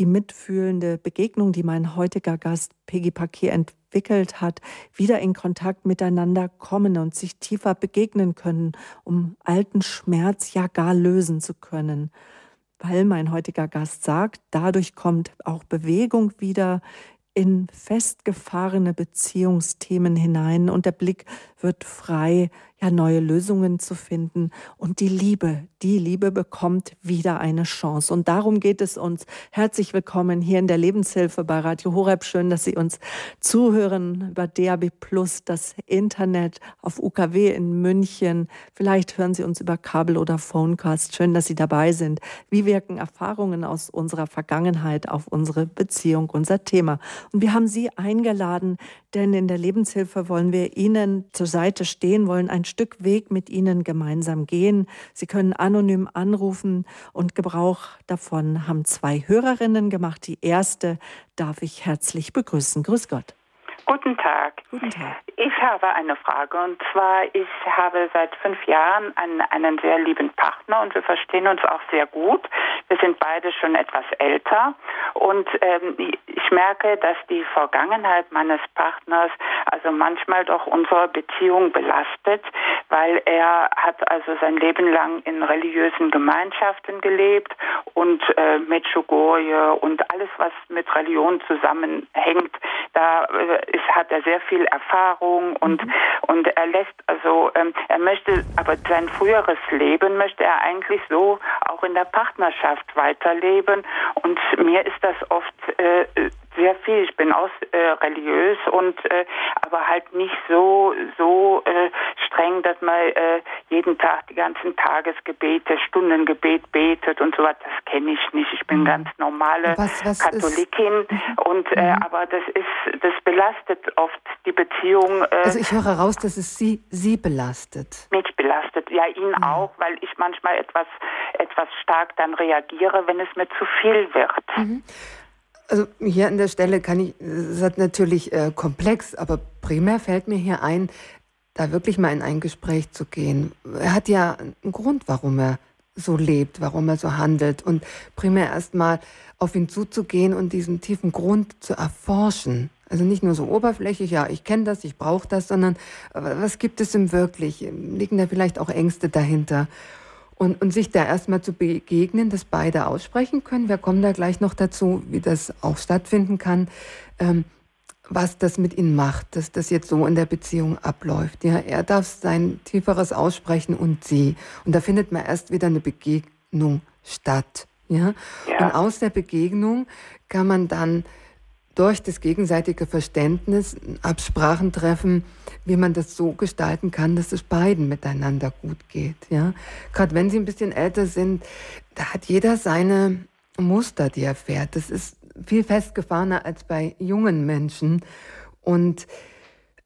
A: die mitfühlende Begegnung, die mein heutiger Gast Peggy Paquet entwickelt hat, wieder in Kontakt miteinander kommen und sich tiefer begegnen können, um alten Schmerz ja gar lösen zu können. Weil mein heutiger Gast sagt, dadurch kommt auch Bewegung wieder in festgefahrene Beziehungsthemen hinein und der Blick wird frei, ja neue Lösungen zu finden und die Liebe, die Liebe bekommt wieder eine Chance und darum geht es uns. Herzlich willkommen hier in der Lebenshilfe bei Radio Horeb. Schön, dass Sie uns zuhören über DAB Plus, das Internet auf UKW in München. Vielleicht hören Sie uns über Kabel oder Phonecast. Schön, dass Sie dabei sind. Wie wirken Erfahrungen aus unserer Vergangenheit auf unsere Beziehung, unser Thema? Und wir haben Sie eingeladen, denn in der Lebenshilfe wollen wir Ihnen zur Seite stehen, wollen ein Stück Weg mit Ihnen gemeinsam gehen. Sie können anonym anrufen und Gebrauch davon haben zwei Hörerinnen gemacht. Die erste darf ich herzlich begrüßen. Grüß Gott.
C: Guten Tag. Guten Tag. Ich habe eine Frage und zwar, ich habe seit fünf Jahren einen, einen sehr lieben Partner und wir verstehen uns auch sehr gut. Wir sind beide schon etwas älter und ähm, ich merke, dass die Vergangenheit meines Partners also manchmal doch unsere Beziehung belastet, weil er hat also sein Leben lang in religiösen Gemeinschaften gelebt und äh, Medjugorje und alles, was mit Religion zusammenhängt, da äh, ist, hat er sehr viel Erfahrung und, mhm. und er lässt also, ähm, er möchte, aber sein früheres Leben möchte er eigentlich so auch in der Partnerschaft weiterleben. Und mir ist das oft äh, sehr viel. Ich bin auch äh, religiös und äh, aber halt nicht so so äh, streng, dass man äh, jeden Tag die ganzen Tagesgebete, Stundengebet betet und so was. Das kenne ich nicht. Ich bin mhm. ganz normale was, was Katholikin ist? Und äh, mhm. aber das ist das belastet oft die Beziehung.
B: Äh, also ich höre heraus, dass es Sie Sie belastet.
C: Mich belastet, ja ihn mhm. auch, weil ich manchmal etwas etwas stark dann reagiere, wenn es mir zu viel wird. Mhm.
B: Also hier an der Stelle kann ich, es ist natürlich äh, komplex, aber primär fällt mir hier ein, da wirklich mal in ein Gespräch zu gehen. Er hat ja einen Grund, warum er so lebt, warum er so handelt und primär erstmal auf ihn zuzugehen und diesen tiefen Grund zu erforschen. Also nicht nur so oberflächlich, ja, ich kenne das, ich brauche das, sondern äh, was gibt es ihm wirklich? Liegen da vielleicht auch Ängste dahinter? Und, und sich da erstmal zu begegnen, dass beide aussprechen können. Wir kommen da gleich noch dazu, wie das auch stattfinden kann. Ähm, was das mit ihm macht, dass das jetzt so in der Beziehung abläuft. Ja, er darf sein tieferes aussprechen und sie. Und da findet man erst wieder eine Begegnung statt. Ja? ja. Und aus der Begegnung kann man dann durch das gegenseitige Verständnis Absprachen treffen, wie man das so gestalten kann, dass es beiden miteinander gut geht. Ja? Gerade wenn sie ein bisschen älter sind, da hat jeder seine Muster, die er fährt. Das ist viel festgefahrener als bei jungen Menschen. Und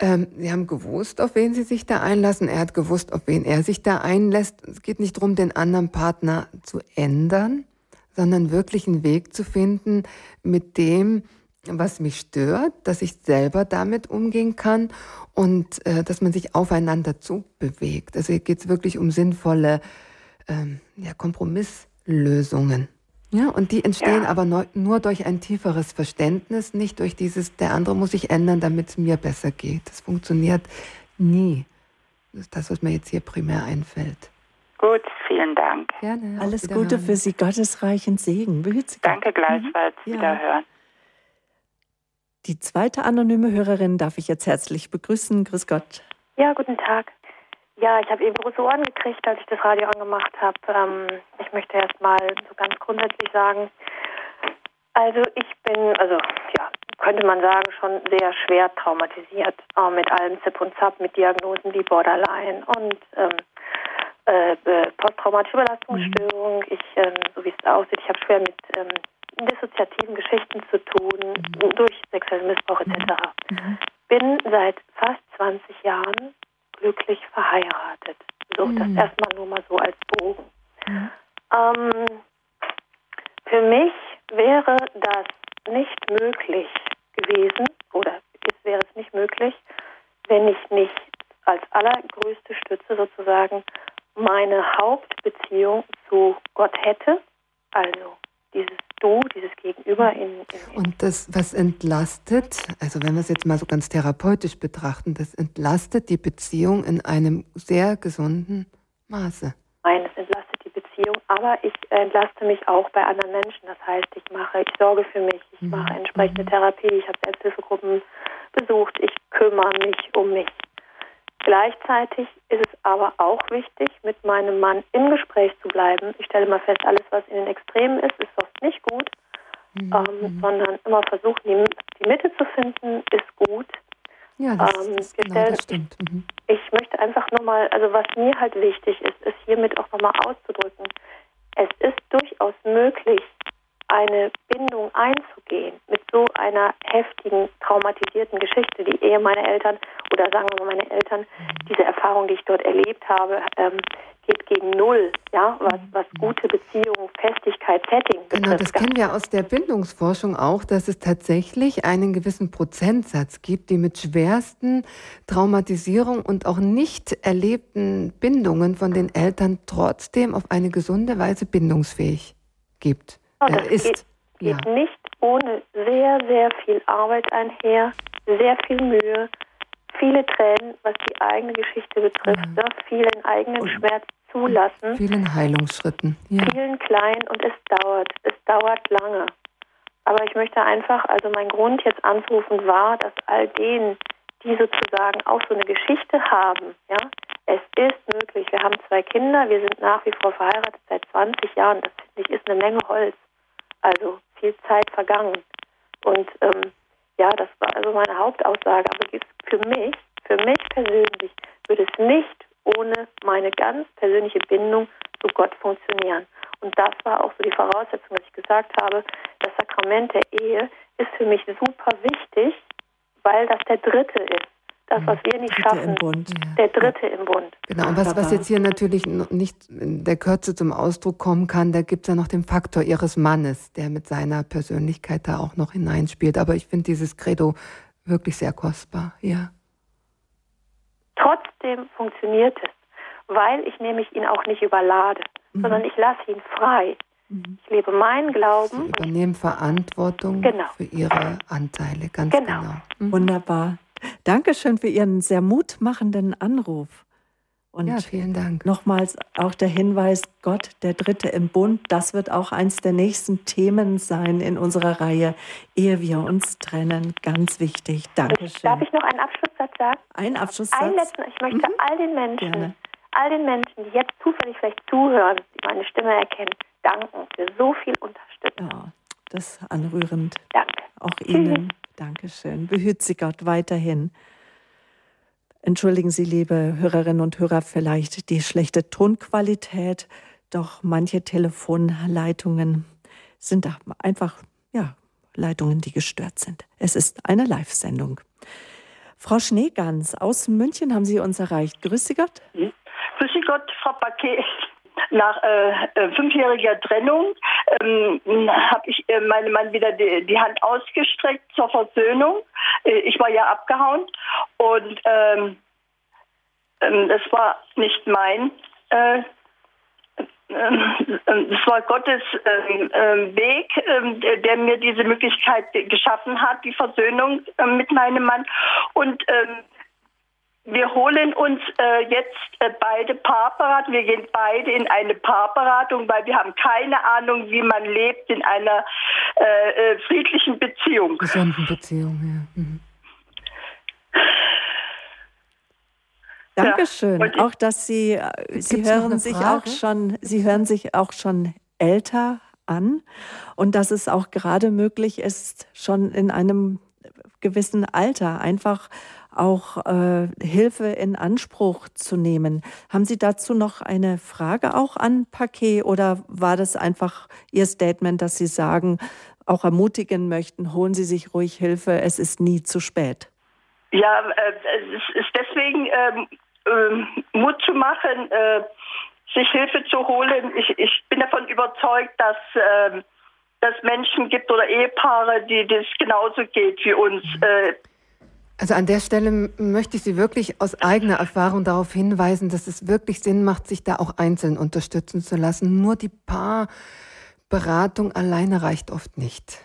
B: ähm, sie haben gewusst, auf wen sie sich da einlassen. Er hat gewusst, auf wen er sich da einlässt. Es geht nicht darum, den anderen Partner zu ändern, sondern wirklich einen Weg zu finden, mit dem, was mich stört, dass ich selber damit umgehen kann und äh, dass man sich aufeinander zubewegt. Also hier geht es wirklich um sinnvolle ähm, ja, Kompromisslösungen. Ja, und die entstehen ja. aber nur, nur durch ein tieferes Verständnis, nicht durch dieses, der andere muss sich ändern, damit es mir besser geht. Das funktioniert nie. Das ist das, was mir jetzt hier primär einfällt.
C: Gut, vielen Dank.
A: Gerne. Alles Gute für Sie, gottesreichen Segen.
C: Behüt Danke gleichfalls. Mhm. Wiederhören.
A: Die zweite anonyme Hörerin darf ich jetzt herzlich begrüßen. Grüß Gott.
D: Ja, guten Tag. Ja, ich habe eben große Ohren gekriegt, als ich das Radio angemacht habe. Ähm, ich möchte erst mal so ganz grundsätzlich sagen, also ich bin, also ja, könnte man sagen, schon sehr schwer traumatisiert äh, mit allem Zip und Zap, mit Diagnosen wie Borderline und ähm, äh, äh posttraumatische Belastungsstörung. Ich, ähm, so wie es aussieht, ich habe schwer mit ähm, dissoziativen Geschichten zu tun, mhm. durch sexuellen Missbrauch etc. Mhm. Bin seit fast 20 Jahren glücklich verheiratet. So, mhm. das erstmal nur mal so als Bogen. Mhm. Ähm, für mich wäre das nicht möglich gewesen, oder es wäre es nicht möglich, wenn ich nicht als allergrößte Stütze sozusagen meine Hauptbeziehung zu Gott hätte, also dieses Du, dieses Gegenüber in, in,
B: Und das, was entlastet, also wenn wir es jetzt mal so ganz therapeutisch betrachten, das entlastet die Beziehung in einem sehr gesunden Maße.
D: Nein, es entlastet die Beziehung, aber ich entlaste mich auch bei anderen Menschen. Das heißt, ich mache, ich sorge für mich, ich mhm. mache entsprechende. Therapie, ich habe Selbsthilfegruppen besucht, ich kümmere mich um mich. Gleichzeitig ist es aber auch wichtig, mit meinem Mann im Gespräch zu bleiben. Ich stelle mal fest, alles, was in den Extremen ist, ist oft nicht gut, mhm. ähm, mhm. sondern immer versuchen, die, die, Mitte zu finden, ist gut.
B: Ja, das, ähm, das, genau, das stimmt.
D: Mhm. Ich, ich möchte einfach nochmal, also was mir halt wichtig ist, ist hiermit auch nochmal auszudrücken. Es ist durchaus möglich, eine Bindung einzugehen mit so einer heftigen, traumatisierten Geschichte, die Ehe meiner Eltern oder sagen wir mal meine Eltern, mhm. diese Erfahrung, die ich dort erlebt habe, ähm, geht gegen Null, ja, was, mhm. was gute Beziehungen, Festigkeit, Setting
B: betrifft. Genau, das kennen wir aus der Bindungsforschung auch, dass es tatsächlich einen gewissen Prozentsatz gibt, die mit schwersten Traumatisierung und auch nicht erlebten Bindungen von den Eltern trotzdem auf eine gesunde Weise bindungsfähig gibt.
D: Genau, das ist, geht, geht ja. nicht ohne sehr, sehr viel Arbeit einher, sehr viel Mühe, viele Tränen, was die eigene Geschichte betrifft, mhm. ne? vielen eigenen und Schmerz zulassen.
B: Vielen Heilungsschritten.
D: Ja. Vielen kleinen und es dauert. Es dauert lange. Aber ich möchte einfach, also mein Grund jetzt anzurufen war, dass all denen, die sozusagen auch so eine Geschichte haben, ja, es ist möglich. Wir haben zwei Kinder, wir sind nach wie vor verheiratet seit 20 Jahren. Das finde ich ist eine Menge Holz. Also viel Zeit vergangen. Und ähm, ja, das war also meine Hauptaussage. Aber für mich, für mich persönlich, würde es nicht ohne meine ganz persönliche Bindung zu Gott funktionieren. Und das war auch so die Voraussetzung, dass ich gesagt habe, das Sakrament der Ehe ist für mich super wichtig, weil das der dritte ist das, was wir nicht Dritte schaffen. Im Bund. Der Dritte im Bund.
B: Genau, und was, was jetzt hier natürlich nicht in der Kürze zum Ausdruck kommen kann, da gibt es ja noch den Faktor ihres Mannes, der mit seiner Persönlichkeit da auch noch hineinspielt. Aber ich finde dieses Credo wirklich sehr kostbar, ja.
D: Trotzdem funktioniert es, weil ich nämlich ihn auch nicht überlade, mhm. sondern ich lasse ihn frei. Mhm. Ich lebe meinen Glauben.
B: Sie übernehmen Verantwortung genau. für ihre Anteile, ganz genau. genau.
A: Mhm. Wunderbar. Dankeschön für Ihren sehr mutmachenden Anruf. Und ja, vielen Dank. Nochmals auch der Hinweis, Gott, der Dritte im Bund, das wird auch eins der nächsten Themen sein in unserer Reihe, ehe wir uns trennen. Ganz wichtig. Dankeschön.
D: Darf ich noch einen Abschlusssatz sagen?
A: Ein Abschlusssatz?
D: Ein letzten, ich möchte mhm. all den Menschen, Gerne. all den Menschen, die jetzt zufällig vielleicht zuhören, die meine Stimme erkennen, danken für so viel Unterstützung.
A: Ja, das anrührend.
D: Danke.
A: Auch Ihnen. Dankeschön. Behüt Sie Gott weiterhin. Entschuldigen Sie, liebe Hörerinnen und Hörer, vielleicht die schlechte Tonqualität, doch manche Telefonleitungen sind einfach ja, Leitungen, die gestört sind. Es ist eine Live-Sendung. Frau Schneegans aus München haben Sie uns erreicht. Grüß Sie Gott.
E: Grüß Sie Gott, Frau Paquet. Nach äh, äh, fünfjähriger Trennung ähm, habe ich äh, meinem Mann wieder die, die, Hand ausgestreckt zur Versöhnung. Äh, ich war ja abgehauen und ähm, ähm, das war nicht mein. Äh, ähm, ähm, es war Gottes äh, Weg, der mir diese Möglichkeit geschaffen hat, die Versöhnung mit meinem Mann. Und wir holen uns äh, jetzt äh, beide Paarberatung. Wir gehen beide in eine Paarberatung, weil wir haben keine Ahnung, wie man lebt in einer äh, äh friedlichen Beziehung.
B: Gesunden Beziehung, ja. Mhm.
A: Dankeschön. Ja, auch dass Sie, äh, Sie hören sich auch schon, Sie hören sich auch schon älter an und dass es auch gerade möglich ist, schon in einem gewissen Alter einfach auch äh, Hilfe in Anspruch zu nehmen. Haben Sie dazu noch eine Frage auch an Paket oder war das einfach Ihr Statement, dass Sie sagen, auch ermutigen möchten, holen Sie sich ruhig Hilfe, es ist nie zu spät?
E: Ja, äh, es ist deswegen ähm, äh, Mut zu machen, äh, sich Hilfe zu holen. Ich, ich bin davon überzeugt, dass äh, es Menschen gibt oder Ehepaare, die das genauso geht wie uns. Äh,
B: also an der Stelle möchte ich Sie wirklich aus eigener Erfahrung darauf hinweisen, dass es wirklich Sinn macht, sich da auch einzeln unterstützen zu lassen. Nur die Paarberatung alleine reicht oft nicht.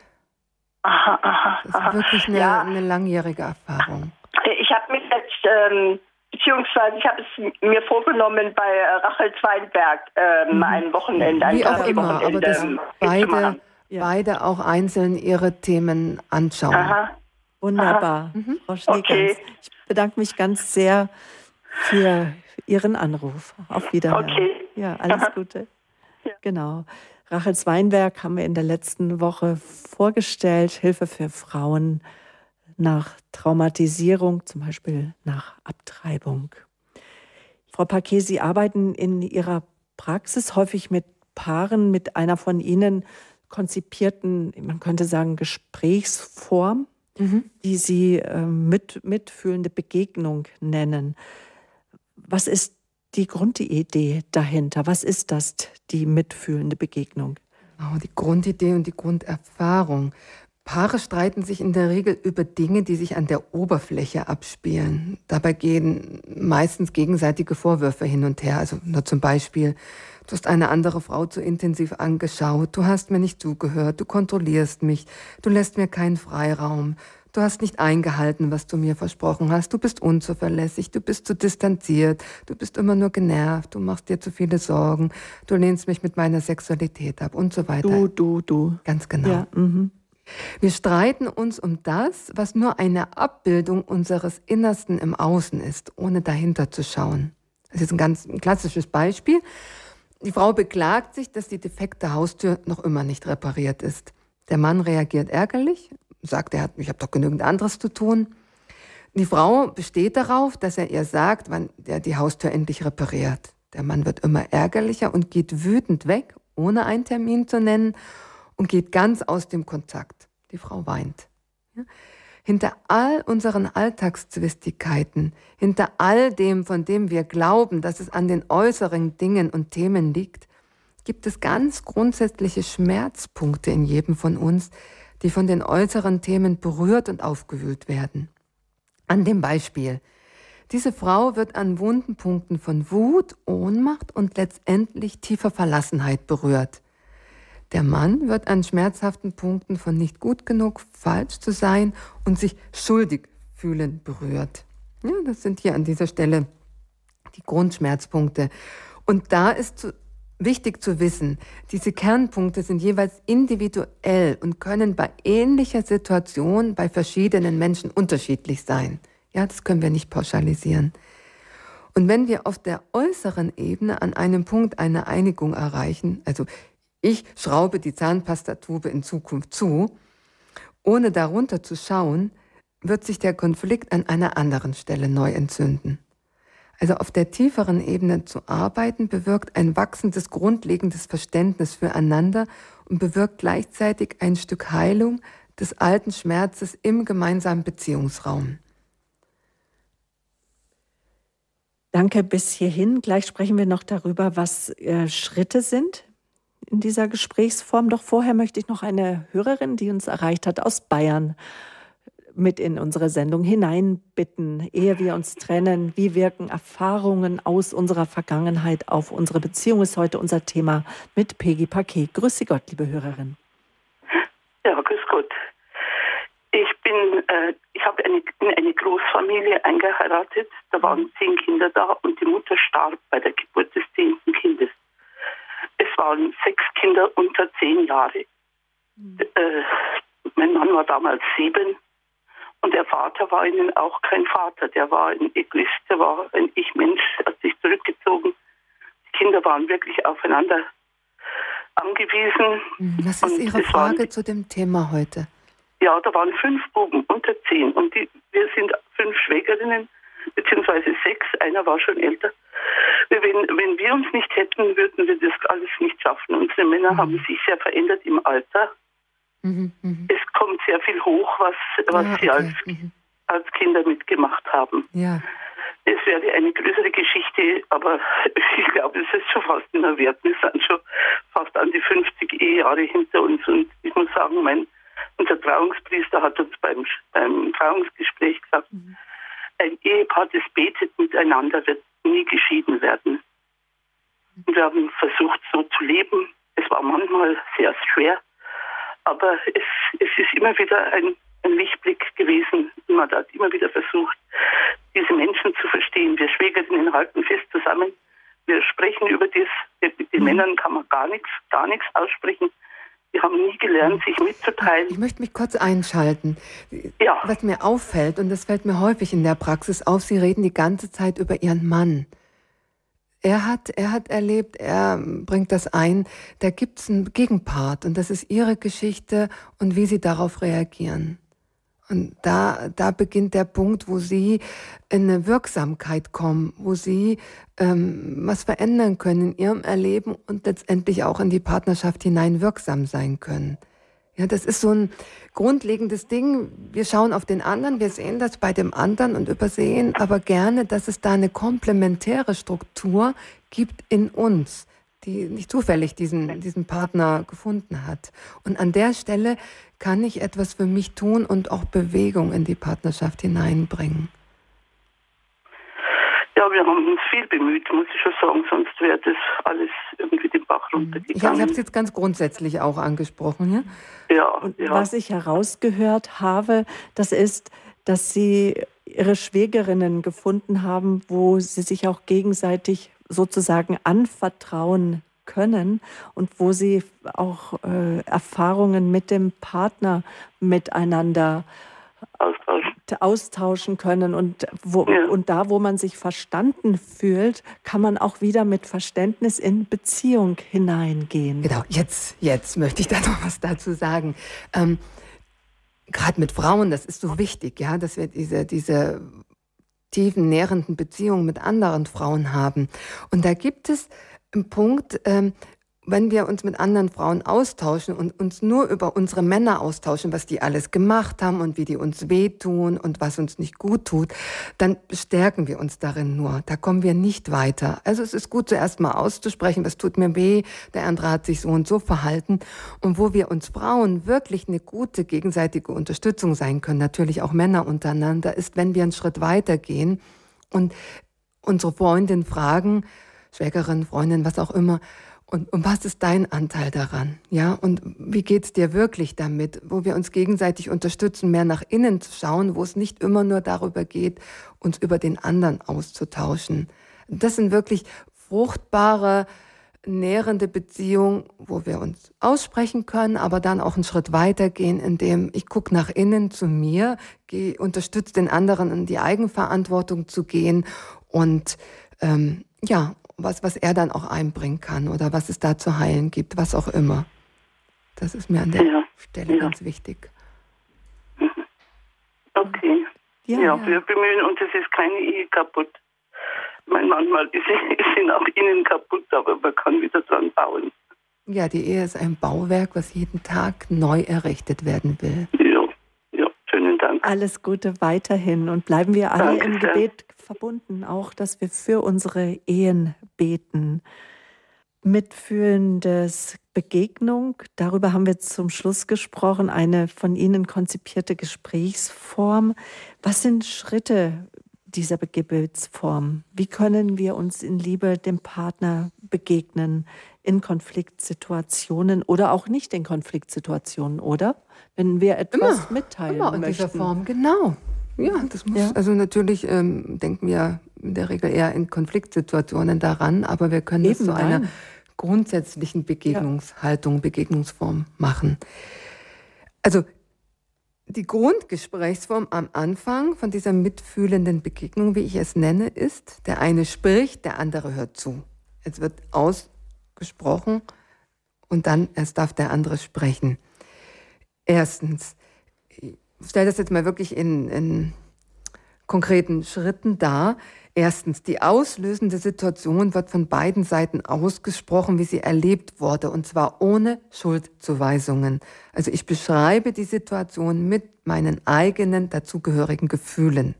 E: Aha, aha.
B: Das ist wirklich eine, ja. eine langjährige Erfahrung.
E: Ich habe mich jetzt, ähm, beziehungsweise ich habe es mir vorgenommen, bei äh, Rachel Zweinberg ähm, mhm. ein Wochenende,
B: ein Wie auch immer, aber dass beide, beide auch einzeln ihre Themen anschauen. Aha.
A: Wunderbar, mhm. Frau Schneegans. Okay. Ich bedanke mich ganz sehr für Ihren Anruf. Auf Wiedersehen. Okay. Ja, alles Gute. Ja. Genau. Rachels Weinberg haben wir in der letzten Woche vorgestellt. Hilfe für Frauen nach Traumatisierung, zum Beispiel nach Abtreibung. Frau Paquet, Sie arbeiten in Ihrer Praxis häufig mit Paaren mit einer von Ihnen konzipierten, man könnte sagen, Gesprächsform mhm. die Sie äh, mit, mitfühlende Begegnung nennen. Was ist die Grundidee dahinter? Was ist das, die mitfühlende Begegnung?
B: Oh, die Grundidee und die Grunderfahrung. Paare streiten sich in der Regel über Dinge, die sich an der Oberfläche abspielen. Dabei gehen meistens gegenseitige Vorwürfe hin und her. Also nur zum Beispiel, du hast eine andere Frau zu intensiv angeschaut, du hast mir nicht zugehört, du kontrollierst mich, du lässt mir keinen Freiraum, du hast nicht eingehalten, was du mir versprochen hast, du bist unzuverlässig, du bist zu distanziert, du bist immer nur genervt, du machst dir zu viele Sorgen, du lehnst mich mit meiner Sexualität ab und so weiter.
A: Du, du, du.
B: Ganz genau. Ja, mhm. Wir streiten uns um das, was nur eine Abbildung unseres Innersten im Außen ist, ohne dahinter zu schauen. Das ist ein ganz klassisches Beispiel. Die Frau beklagt sich, dass die defekte Haustür noch immer nicht repariert ist. Der Mann reagiert ärgerlich, sagt, er hat, ich habe doch genügend anderes zu tun. Die Frau besteht darauf, dass er ihr sagt, wann er die Haustür endlich repariert. Der Mann wird immer ärgerlicher und geht wütend weg, ohne einen Termin zu nennen und geht ganz aus dem Kontakt. Die Frau weint. Ja? Hinter all unseren Alltagszwistigkeiten, hinter all dem, von dem wir glauben, dass es an den äußeren Dingen und Themen liegt, gibt es ganz grundsätzliche Schmerzpunkte in jedem von uns, die von den äußeren Themen berührt und aufgewühlt werden. An dem Beispiel. Diese Frau wird an wunden Punkten von Wut, Ohnmacht und letztendlich tiefer Verlassenheit berührt. Der Mann wird an schmerzhaften Punkten von nicht gut genug, falsch zu sein und sich schuldig fühlen berührt. Ja, das sind hier an dieser Stelle die Grundschmerzpunkte. Und da ist zu, wichtig zu wissen, diese Kernpunkte sind jeweils individuell und können bei ähnlicher Situation bei verschiedenen Menschen unterschiedlich sein. Ja, das können wir nicht pauschalisieren. Und wenn wir auf der äußeren Ebene an einem Punkt eine Einigung erreichen, also ich schraube die Zahnpastatube in Zukunft zu, ohne darunter zu schauen, wird sich der Konflikt an einer anderen Stelle neu entzünden. Also auf der tieferen Ebene zu arbeiten, bewirkt ein wachsendes, grundlegendes Verständnis füreinander und bewirkt gleichzeitig ein Stück Heilung des alten Schmerzes im gemeinsamen Beziehungsraum.
A: Danke bis hierhin. Gleich sprechen wir noch darüber, was äh, Schritte sind in dieser Gesprächsform. Doch vorher möchte ich noch eine Hörerin, die uns erreicht hat aus Bayern, mit in unsere Sendung hineinbitten, ehe wir uns trennen. Wie wirken Erfahrungen aus unserer Vergangenheit auf unsere Beziehung? Ist heute unser Thema mit Peggy Paquet. Grüße Gott, liebe Hörerin.
F: Ja, grüß Gott. Ich bin, äh, ich habe eine, in eine Großfamilie eingeheiratet. Da waren zehn Kinder da und die Mutter starb bei der Geburt des zehnten Kindes. Es waren sechs Kinder unter zehn Jahre. Mhm. Äh, mein Mann war damals sieben und der Vater war ihnen auch kein Vater. Der war ein Egoist, der war ein Ich-Mensch, hat sich zurückgezogen. Die Kinder waren wirklich aufeinander angewiesen.
B: Mhm, was ist Ihre Frage waren, zu dem Thema heute?
F: Ja, da waren fünf Buben unter zehn und die, wir sind fünf Schwägerinnen, beziehungsweise sechs, einer war schon älter. Wenn, wenn wir uns nicht hätten, würden wir das alles nicht schaffen. Unsere Männer mhm. haben sich sehr verändert im Alter. Mhm, mh. Es kommt sehr viel hoch, was, was ah, sie als, mhm. als Kinder mitgemacht haben.
B: Ja.
F: Es wäre eine größere Geschichte, aber ich glaube, es ist schon fast in der Wert. Wir sind schon fast an die 50 Ehejahre hinter uns. Und ich muss sagen, mein, unser Trauungspriester hat uns beim, beim Trauungsgespräch gesagt, mhm. Ein Ehepaar, das betet miteinander, wird nie geschieden werden. Und wir haben versucht, so zu leben. Es war manchmal sehr schwer. Aber es, es ist immer wieder ein, ein Lichtblick gewesen. Man hat immer wieder versucht, diese Menschen zu verstehen. Wir Schwägerinnen halten fest zusammen. Wir sprechen über das. Mit den mhm. Männern kann man gar nichts, gar nichts aussprechen. Die haben nie gelernt, sich mitzuteilen.
B: Ich möchte mich kurz einschalten. Ja. Was mir auffällt, und das fällt mir häufig in der Praxis auf, Sie reden die ganze Zeit über Ihren Mann. Er hat, er hat erlebt, er bringt das ein, da gibt es einen Gegenpart und das ist ihre Geschichte und wie sie darauf reagieren. Und da, da beginnt der Punkt, wo sie in eine Wirksamkeit kommen, wo sie ähm, was verändern können in ihrem Erleben und letztendlich auch in die Partnerschaft hinein wirksam sein können. Ja, das ist so ein grundlegendes Ding. Wir schauen auf den anderen, wir sehen das bei dem anderen und übersehen aber gerne, dass es da eine komplementäre Struktur gibt in uns, die nicht zufällig diesen, diesen Partner gefunden hat. Und an der Stelle kann ich etwas für mich tun und auch Bewegung in die Partnerschaft hineinbringen.
F: Ja, wir haben uns viel bemüht, muss ich schon sagen, sonst wäre das alles irgendwie den Bach runtergegangen.
B: Ich habe es jetzt ganz grundsätzlich auch angesprochen.
A: Ja? Ja, Und ja. Was ich herausgehört habe, das ist, dass Sie Ihre Schwägerinnen gefunden haben, wo Sie sich auch gegenseitig sozusagen anvertrauen können und wo Sie auch äh, Erfahrungen mit dem Partner miteinander austauschen, austauschen können. Und, wo, ja. und da, wo man sich verstanden fühlt, kann man auch wieder mit Verständnis in Beziehung hineingehen.
B: Genau, jetzt, jetzt möchte ich da noch was dazu sagen. Ähm, Gerade mit Frauen, das ist so wichtig, ja, dass wir diese, diese tiefen, nährenden Beziehungen mit anderen Frauen haben. Und da gibt es einen Punkt, ähm, wenn wir uns mit anderen Frauen austauschen und uns nur über unsere Männer austauschen, was die alles gemacht haben und wie die uns wehtun und was uns nicht gut tut, dann bestärken wir uns darin nur. Da kommen wir nicht weiter. Also es ist gut, zuerst mal auszusprechen, was tut mir weh, der andere hat sich so und so verhalten. Und wo wir uns Frauen wirklich eine gute gegenseitige Unterstützung sein können, natürlich auch Männer untereinander, ist, wenn wir einen Schritt weitergehen und unsere Freundin fragen, Schwägerin, Freundin, was auch immer, und, und was ist dein Anteil daran? Ja, und wie geht's dir wirklich damit, wo wir uns gegenseitig unterstützen, mehr nach innen zu schauen, wo es nicht immer nur darüber geht, uns über den anderen auszutauschen. Das sind wirklich fruchtbare, nährende Beziehungen, wo wir uns aussprechen können, aber dann auch einen Schritt weitergehen, indem ich gucke nach innen zu mir, unterstütze den anderen in die Eigenverantwortung zu gehen und ähm, ja, was, was er dann auch einbringen kann oder was es da zu heilen gibt, was auch immer. Das ist mir an der ja. Stelle ja. ganz wichtig.
F: Okay. Ja, ja, wir bemühen uns, es ist keine Ehe kaputt. Mein manchmal ist, sie nach innen kaputt, aber man kann wieder dran bauen.
B: Ja, die Ehe ist ein Bauwerk, was jeden Tag neu errichtet werden will.
F: Ja.
A: Alles Gute weiterhin und bleiben wir alle Danke im Gebet verbunden, auch dass wir für unsere Ehen beten. Mitfühlendes Begegnung, darüber haben wir zum Schluss gesprochen, eine von Ihnen konzipierte Gesprächsform. Was sind Schritte dieser Gebetsform? Wie können wir uns in Liebe dem Partner begegnen in Konfliktsituationen oder auch nicht in Konfliktsituationen, oder? Wenn wir etwas immer, mitteilen immer in möchten.
B: dieser Form, genau. Ja, das muss, ja. also natürlich ähm, denken wir in der Regel eher in Konfliktsituationen daran, aber wir können Eben das zu nein. einer grundsätzlichen Begegnungshaltung, ja. Begegnungsform machen. Also die Grundgesprächsform am Anfang von dieser mitfühlenden Begegnung, wie ich es nenne, ist, der eine spricht, der andere hört zu. Es wird ausgesprochen und dann erst darf der andere sprechen. Erstens, stelle das jetzt mal wirklich in, in konkreten Schritten dar. Erstens, die auslösende Situation wird von beiden Seiten ausgesprochen, wie sie erlebt wurde, und zwar ohne Schuldzuweisungen. Also ich beschreibe die Situation mit meinen eigenen dazugehörigen Gefühlen.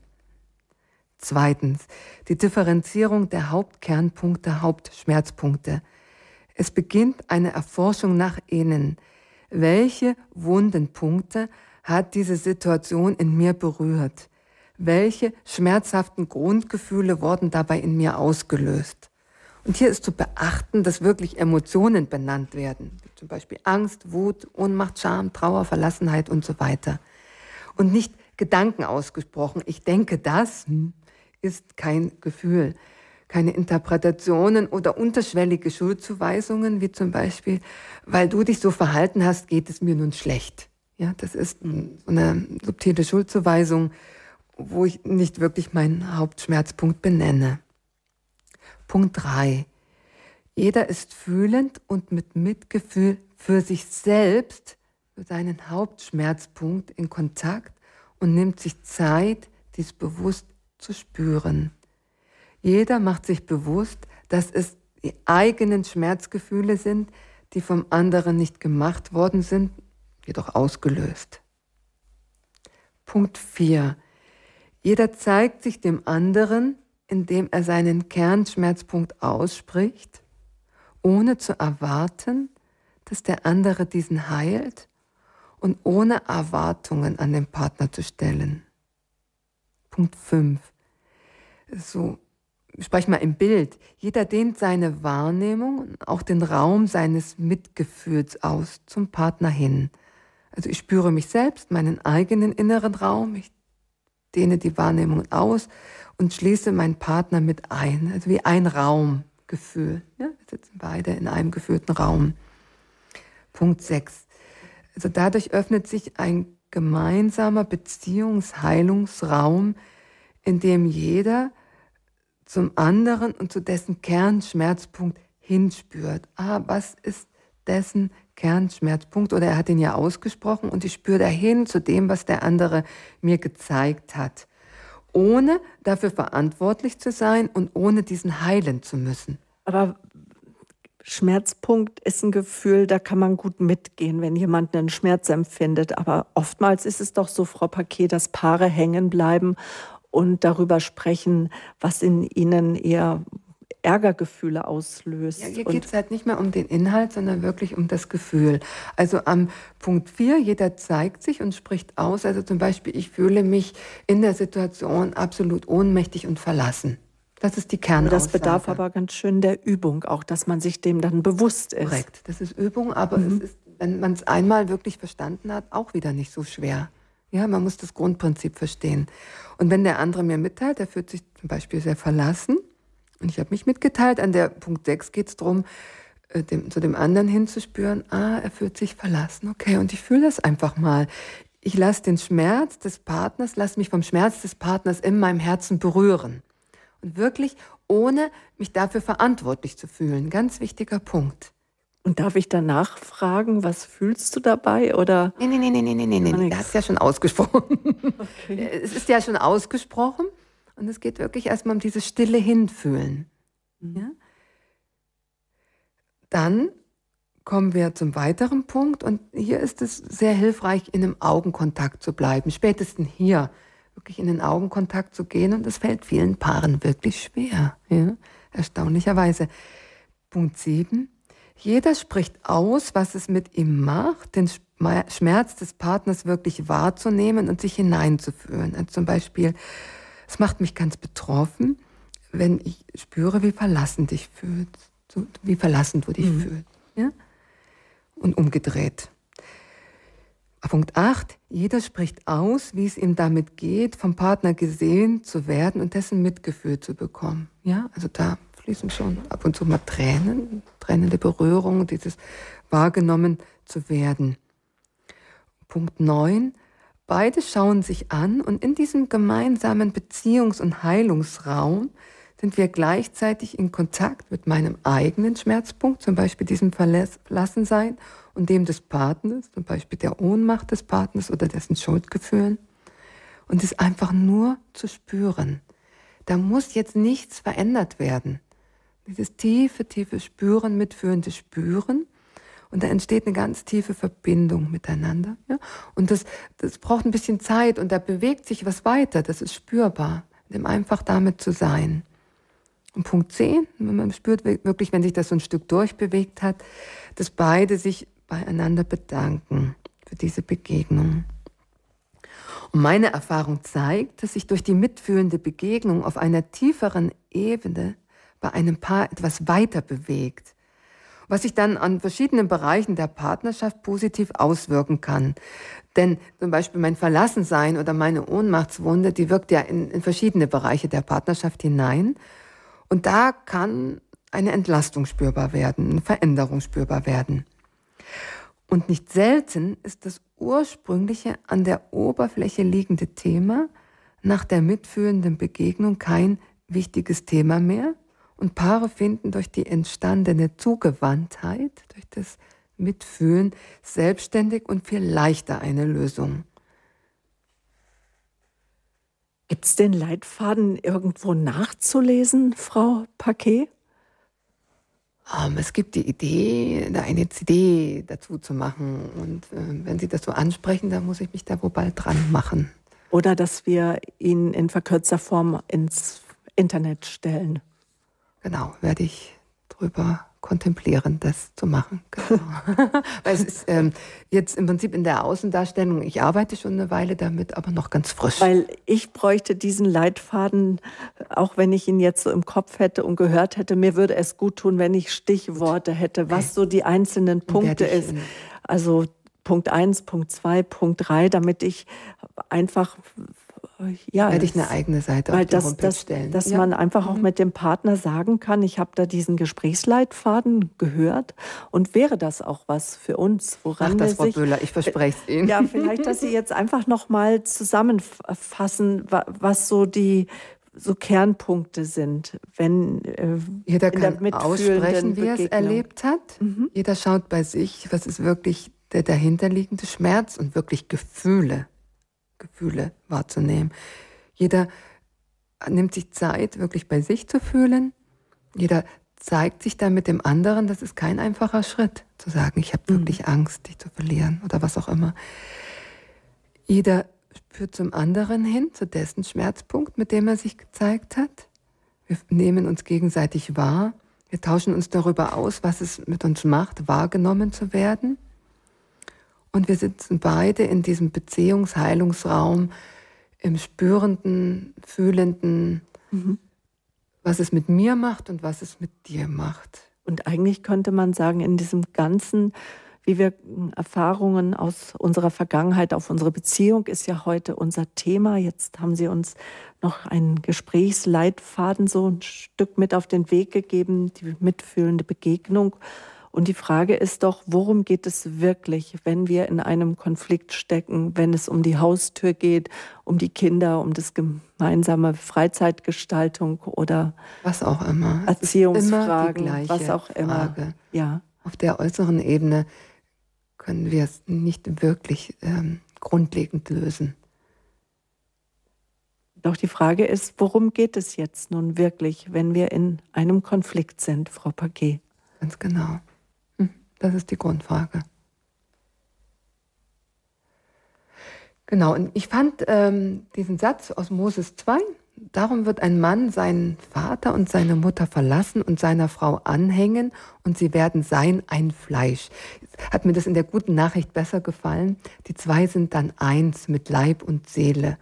B: Zweitens, die Differenzierung der Hauptkernpunkte, Hauptschmerzpunkte. Es beginnt eine Erforschung nach innen. Welche Wundenpunkte hat diese Situation in mir berührt? Welche schmerzhaften Grundgefühle wurden dabei in mir ausgelöst? Und hier ist zu beachten, dass wirklich Emotionen benannt werden, wie zum Beispiel Angst, Wut, Ohnmacht, Scham, Trauer, Verlassenheit und so weiter. Und nicht Gedanken ausgesprochen. Ich denke, das ist kein Gefühl. Keine Interpretationen oder unterschwellige Schuldzuweisungen, wie zum Beispiel, weil du dich so verhalten hast, geht es mir nun schlecht. Ja, das ist eine subtile Schuldzuweisung, wo ich nicht wirklich meinen Hauptschmerzpunkt benenne. Punkt drei: Jeder ist fühlend und mit Mitgefühl für sich selbst, für seinen Hauptschmerzpunkt in Kontakt und nimmt sich Zeit, dies bewusst zu spüren. Jeder macht sich bewusst, dass es die eigenen Schmerzgefühle sind, die vom anderen nicht gemacht worden sind, jedoch ausgelöst. Punkt 4. Jeder zeigt sich dem anderen, indem er seinen Kernschmerzpunkt ausspricht, ohne zu erwarten, dass der andere diesen heilt und ohne Erwartungen an den Partner zu stellen. Punkt 5. So, sprech mal im Bild. Jeder dehnt seine Wahrnehmung und auch den Raum seines Mitgefühls aus zum Partner hin. Also ich spüre mich selbst, meinen eigenen inneren Raum, ich dehne die Wahrnehmung aus und schließe meinen Partner mit ein, also wie ein Raumgefühl. Ja, wir sitzen beide in einem geführten Raum. Punkt 6. Also dadurch öffnet sich ein gemeinsamer Beziehungsheilungsraum, in dem jeder zum anderen und zu dessen Kernschmerzpunkt hinspürt. Ah, was ist dessen Kernschmerzpunkt oder er hat ihn ja ausgesprochen und ich spüre dahin zu dem, was der andere mir gezeigt hat, ohne dafür verantwortlich zu sein und ohne diesen heilen zu müssen.
A: Aber Schmerzpunkt ist ein Gefühl, da kann man gut mitgehen, wenn jemand einen Schmerz empfindet. Aber oftmals ist es doch so, Frau Paquet, dass Paare hängen bleiben und darüber sprechen, was in ihnen eher Ärgergefühle auslöst.
B: Ja, hier geht es halt nicht mehr um den Inhalt, sondern wirklich um das Gefühl. Also am Punkt 4, jeder zeigt sich und spricht aus. Also zum Beispiel, ich fühle mich in der Situation absolut ohnmächtig und verlassen. Das ist die Kernaussage.
A: Das bedarf aber ganz schön der Übung, auch dass man sich dem dann bewusst ist.
B: Korrekt, das ist Übung, aber mhm. es ist, wenn man es einmal wirklich verstanden hat, auch wieder nicht so schwer. Ja, man muss das Grundprinzip verstehen. Und wenn der andere mir mitteilt, er fühlt sich zum Beispiel sehr verlassen, Und ich habe mich mitgeteilt, an der Punkt 6 geht es darum, äh, dem, zu dem anderen hinzuspüren, ah, er fühlt sich verlassen, okay, und ich fühle das einfach mal. Ich lasse den Schmerz des Partners, lasse mich vom Schmerz des Partners in meinem Herzen berühren. Und wirklich ohne mich dafür verantwortlich zu fühlen. Ganz wichtiger Punkt.
A: Und darf ich danach fragen, was fühlst du dabei? Oder?
B: Nee, nee, nee, nee, nee, nee, nee. Das ist ja schon ausgesprochen. Okay. Es ist ja schon ausgesprochen. Und es geht wirklich erstmal um dieses stille Hinfühlen. Mhm. Ja? Dann kommen wir zum weiteren Punkt. Und hier ist es sehr hilfreich, in einem Augenkontakt zu bleiben. Spätestens hier wirklich in den Augenkontakt zu gehen. Und das fällt vielen Paaren wirklich schwer. Ja? Erstaunlicherweise. Punkt 7 jeder spricht aus, was es mit ihm macht, den Schmerz des Partners wirklich wahrzunehmen und sich hineinzufühlen. Also zum Beispiel, es macht mich ganz betroffen, wenn ich spüre, wie verlassen dich fühlst, wie verlassen du dich mhm. fühlst. Ja? Und umgedreht. Punkt 8. Jeder spricht aus, wie es ihm damit geht, vom Partner gesehen zu werden und dessen Mitgefühl zu bekommen. Ja, also da fließen schon ab und zu mal Tränen, tränende Berührung, dieses wahrgenommen zu werden. Punkt 9. Beide schauen sich an und in diesem gemeinsamen Beziehungs- und Heilungsraum sind wir gleichzeitig in Kontakt mit meinem eigenen Schmerzpunkt, zum Beispiel diesem Verlassensein und dem des Partners, zum Beispiel der Ohnmacht des Partners oder dessen Schuldgefühlen. Und es einfach nur zu spüren. Da muss jetzt nichts verändert werden. Dieses tiefe, tiefe Spüren, mitführende Spüren. Und da entsteht eine ganz tiefe Verbindung miteinander. Ja? Und das, das braucht ein bisschen Zeit und da bewegt sich was weiter. Das ist spürbar, dem einfach damit zu sein. Und Punkt 10, man spürt wirklich, wenn sich das so ein Stück durchbewegt hat, dass beide sich beieinander bedanken für diese Begegnung. Und meine Erfahrung zeigt, dass sich durch die mitfühlende Begegnung auf einer tieferen Ebene bei einem Paar etwas weiter bewegt, was sich dann an verschiedenen Bereichen der Partnerschaft positiv auswirken kann. Denn zum Beispiel mein Verlassensein oder meine Ohnmachtswunde, die wirkt ja in, in verschiedene Bereiche der Partnerschaft hinein. Und da kann eine Entlastung spürbar werden, eine Veränderung spürbar werden. Und nicht selten ist das ursprüngliche an der Oberfläche liegende Thema nach der mitfühlenden Begegnung kein wichtiges Thema mehr, und Paare finden durch die entstandene Zugewandtheit, durch das Mitfühlen, selbstständig und viel leichter eine Lösung.
A: Gibt es den Leitfaden irgendwo nachzulesen, Frau Paquet?
B: Um, ähm, es gibt die Idee, da eine CD dazu zu machen. Und äh, wenn Sie das so ansprechen, dann muss ich mich da wohl bald dran machen.
A: Oder dass wir ihn in verkürzter Form ins Internet stellen.
B: Genau, werde ich drüber kontemplieren, das zu machen. Genau. Weil es ist ähm, jetzt im Prinzip in der Außendarstellung, ich arbeite schon eine Weile damit, aber noch ganz frisch.
A: Weil ich bräuchte diesen Leitfaden, auch wenn ich ihn jetzt so im Kopf hätte und gehört hätte, mir würde es gut tun, wenn ich Stichworte hätte, was so die einzelnen Punkte ist. Also Punkt 1, Punkt 2, Punkt 3, damit ich einfach
B: ja, werde ich eine eigene Seite
A: weil auf die das, Homepage das, stellen. Dass ja. man einfach auch mhm. mit dem Partner sagen kann, ich habe da diesen Gesprächsleitfaden gehört und wäre das auch was für uns,
B: woran Ach, das, Frau sich, Böhler, ich verspreche es Ihnen.
A: Ja, vielleicht, dass Sie jetzt einfach noch mal zusammenfassen, was so die so Kernpunkte sind, wenn
B: äh, jeder kann aussprechen, wie er es erlebt hat. Mhm. Jeder schaut bei sich, was ist wirklich der dahinterliegende Schmerz und wirklich Gefühle. Gefühle wahrzunehmen. Jeder nimmt sich Zeit, wirklich bei sich zu fühlen. Jeder zeigt sich dann mit dem anderen. Das ist kein einfacher Schritt, zu sagen, ich habe wirklich mhm. Angst, dich zu verlieren oder was auch immer. Jeder spürt zum anderen hin, zu dessen Schmerzpunkt, mit dem er sich gezeigt hat. Wir nehmen uns gegenseitig wahr. Wir tauschen uns darüber aus, was es mit uns macht, wahrgenommen zu werden. Und wir sitzen beide in diesem Beziehungsheilungsraum im spürenden, fühlenden, mhm. was es mit mir macht und was es mit dir macht.
A: Und eigentlich könnte man sagen, in diesem ganzen Wie wirken Erfahrungen aus unserer Vergangenheit auf unsere Beziehung, ist ja heute unser Thema. Jetzt haben Sie uns noch einen Gesprächsleitfaden so ein Stück mit auf den Weg gegeben, die mitfühlende Begegnung. Und die Frage ist doch, worum geht es wirklich, wenn wir in einem Konflikt stecken, wenn es um die Haustür geht, um die Kinder, um das gemeinsame Freizeitgestaltung oder
B: was auch immer.
A: Erziehungsfragen, immer was auch immer.
B: Frage. Ja. Auf der äußeren Ebene können wir es nicht wirklich ähm, grundlegend lösen.
A: Doch die Frage ist, worum geht es jetzt nun wirklich, wenn wir in einem Konflikt sind, Frau Paquet?
B: Ganz genau. Das ist die Grundfrage. Genau, und ich fand ähm, diesen Satz aus Moses 2, darum wird ein Mann seinen Vater und seine Mutter verlassen und seiner Frau anhängen und sie werden sein ein Fleisch. Hat mir das in der guten Nachricht besser gefallen. Die zwei sind dann eins mit Leib und Seele.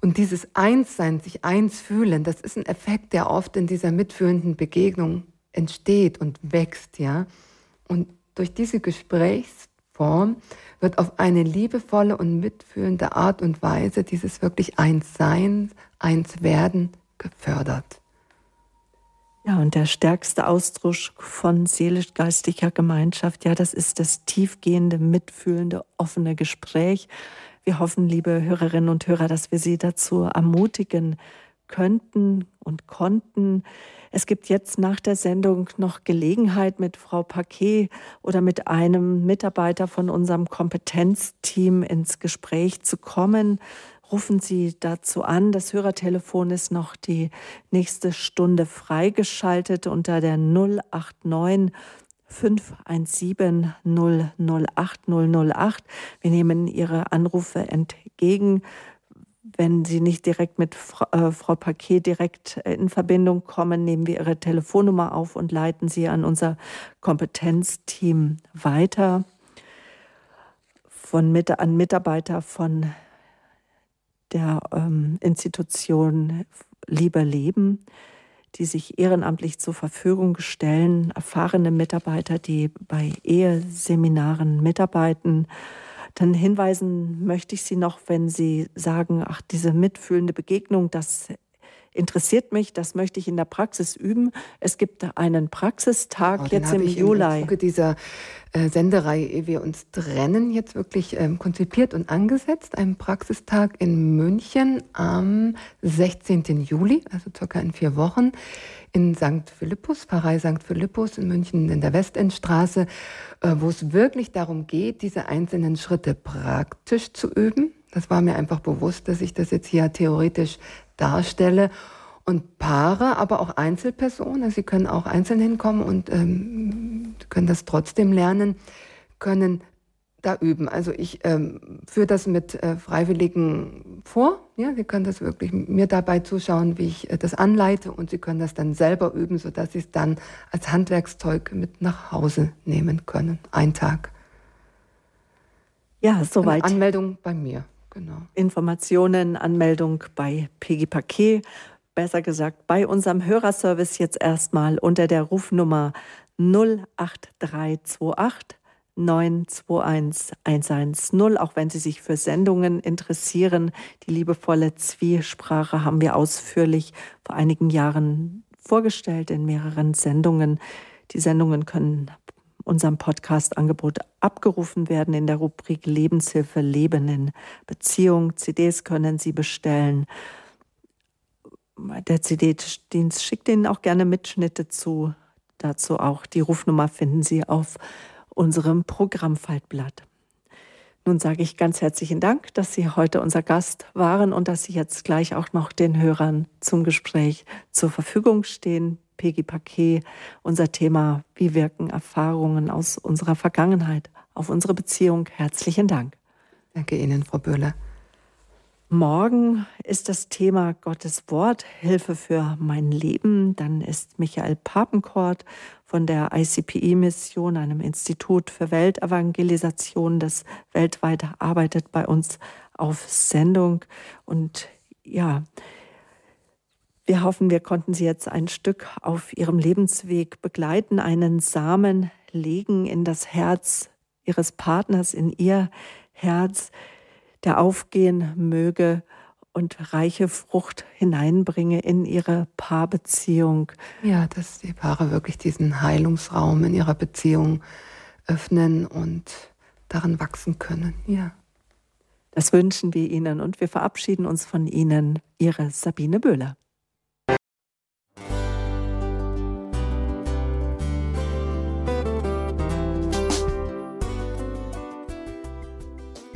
B: Und dieses Einssein, sich eins fühlen, das ist ein Effekt, der oft in dieser mitfühlenden Begegnung entsteht und wächst, ja. Und durch diese Gesprächsform wird auf eine liebevolle und mitfühlende Art und Weise dieses wirklich Einssein, Einswerden gefördert.
A: Ja, und der stärkste Ausdruck von seelisch-geistlicher Gemeinschaft, ja, das ist das tiefgehende, mitfühlende, offene Gespräch. Wir hoffen, liebe Hörerinnen und Hörer, dass wir Sie dazu ermutigen könnten und konnten, es gibt jetzt nach der Sendung noch Gelegenheit, mit Frau Paquet oder mit einem Mitarbeiter von unserem Kompetenzteam ins Gespräch zu kommen. Rufen Sie dazu an. Das Hörertelefon ist noch die nächste Stunde freigeschaltet unter der 089 517 008 008. Wir nehmen Ihre Anrufe entgegen wenn Sie nicht direkt mit Frau, äh, Frau Paquet direkt äh, in Verbindung kommen, nehmen wir Ihre Telefonnummer auf und leiten Sie an unser Kompetenzteam weiter. Von mit, an Mitarbeiter von der ähm, Institution Lieber Leben, die sich ehrenamtlich zur Verfügung stellen, erfahrene Mitarbeiter, die bei Eheseminaren mitarbeiten dann hinweisen möchte ich Sie noch, wenn Sie sagen, ach, diese mitfühlende Begegnung, das interessiert mich, das möchte ich in der Praxis üben. Es gibt einen Praxistag oh, jetzt im Juli.
B: Im Zuge dieser äh, Sendereihe, ehe wir uns trennen, jetzt wirklich ähm, konzipiert und angesetzt. Einen Praxistag in München am 16. Juli, also circa in vier Wochen, in St. Philippus, Pfarrei St. Philippus in München in der Westendstraße, äh, wo es wirklich darum geht, diese einzelnen Schritte praktisch zu üben. Das war mir einfach bewusst, dass ich das jetzt hier theoretisch darstelle. Und Paare, aber auch Einzelpersonen, also sie können auch einzeln hinkommen und ähm, können das trotzdem lernen, können da üben. Also ich ähm, führe das mit äh, Freiwilligen vor. Ja, Sie können das wirklich mir dabei zuschauen, wie ich äh, das anleite und Sie können das dann selber üben, sodass Sie es dann als Handwerkszeug mit nach Hause nehmen können. Ein Tag.
A: Ja, soweit.
B: Eine Anmeldung bei mir. Genau.
A: Informationen, Anmeldung bei Peggy Paquet, besser gesagt bei unserem Hörerservice jetzt erstmal unter der Rufnummer 08328 921 110. Auch wenn Sie sich für Sendungen interessieren, die liebevolle Zwiesprache haben wir ausführlich vor einigen Jahren vorgestellt in mehreren Sendungen. Die Sendungen können unserem Podcast-Angebot abgerufen werden in der Rubrik Lebenshilfe Leben in Beziehung. CDs können Sie bestellen. Der CD-Dienst schickt Ihnen auch gerne Mitschnitte zu. Dazu auch die Rufnummer finden Sie auf unserem Programmfaltblatt. Nun sage ich ganz herzlichen Dank, dass Sie heute unser Gast waren und dass Sie jetzt gleich auch noch den Hörern zum Gespräch zur Verfügung stehen. Peggy Paquet, unser Thema, wie wirken Erfahrungen aus unserer Vergangenheit auf unsere Beziehung. Herzlichen Dank.
B: Danke Ihnen, Frau Böhler.
A: Morgen ist das Thema Gottes Wort, Hilfe für mein Leben. Dann ist Michael Papenkort von der ICPI-Mission, einem Institut für Weltevangelisation, das weltweit arbeitet, bei uns auf Sendung. Und ja, wir hoffen, wir konnten Sie jetzt ein Stück auf Ihrem Lebensweg begleiten, einen Samen legen in das Herz Ihres Partners in Ihr Herz, der aufgehen möge und reiche Frucht hineinbringe in ihre Paarbeziehung.
B: Ja, dass die Paare wirklich diesen Heilungsraum in ihrer Beziehung öffnen und darin wachsen können. Ja.
A: Das wünschen wir Ihnen und wir verabschieden uns von Ihnen, Ihre Sabine Böhler.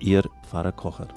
G: Ihr Pfarrer Kocher.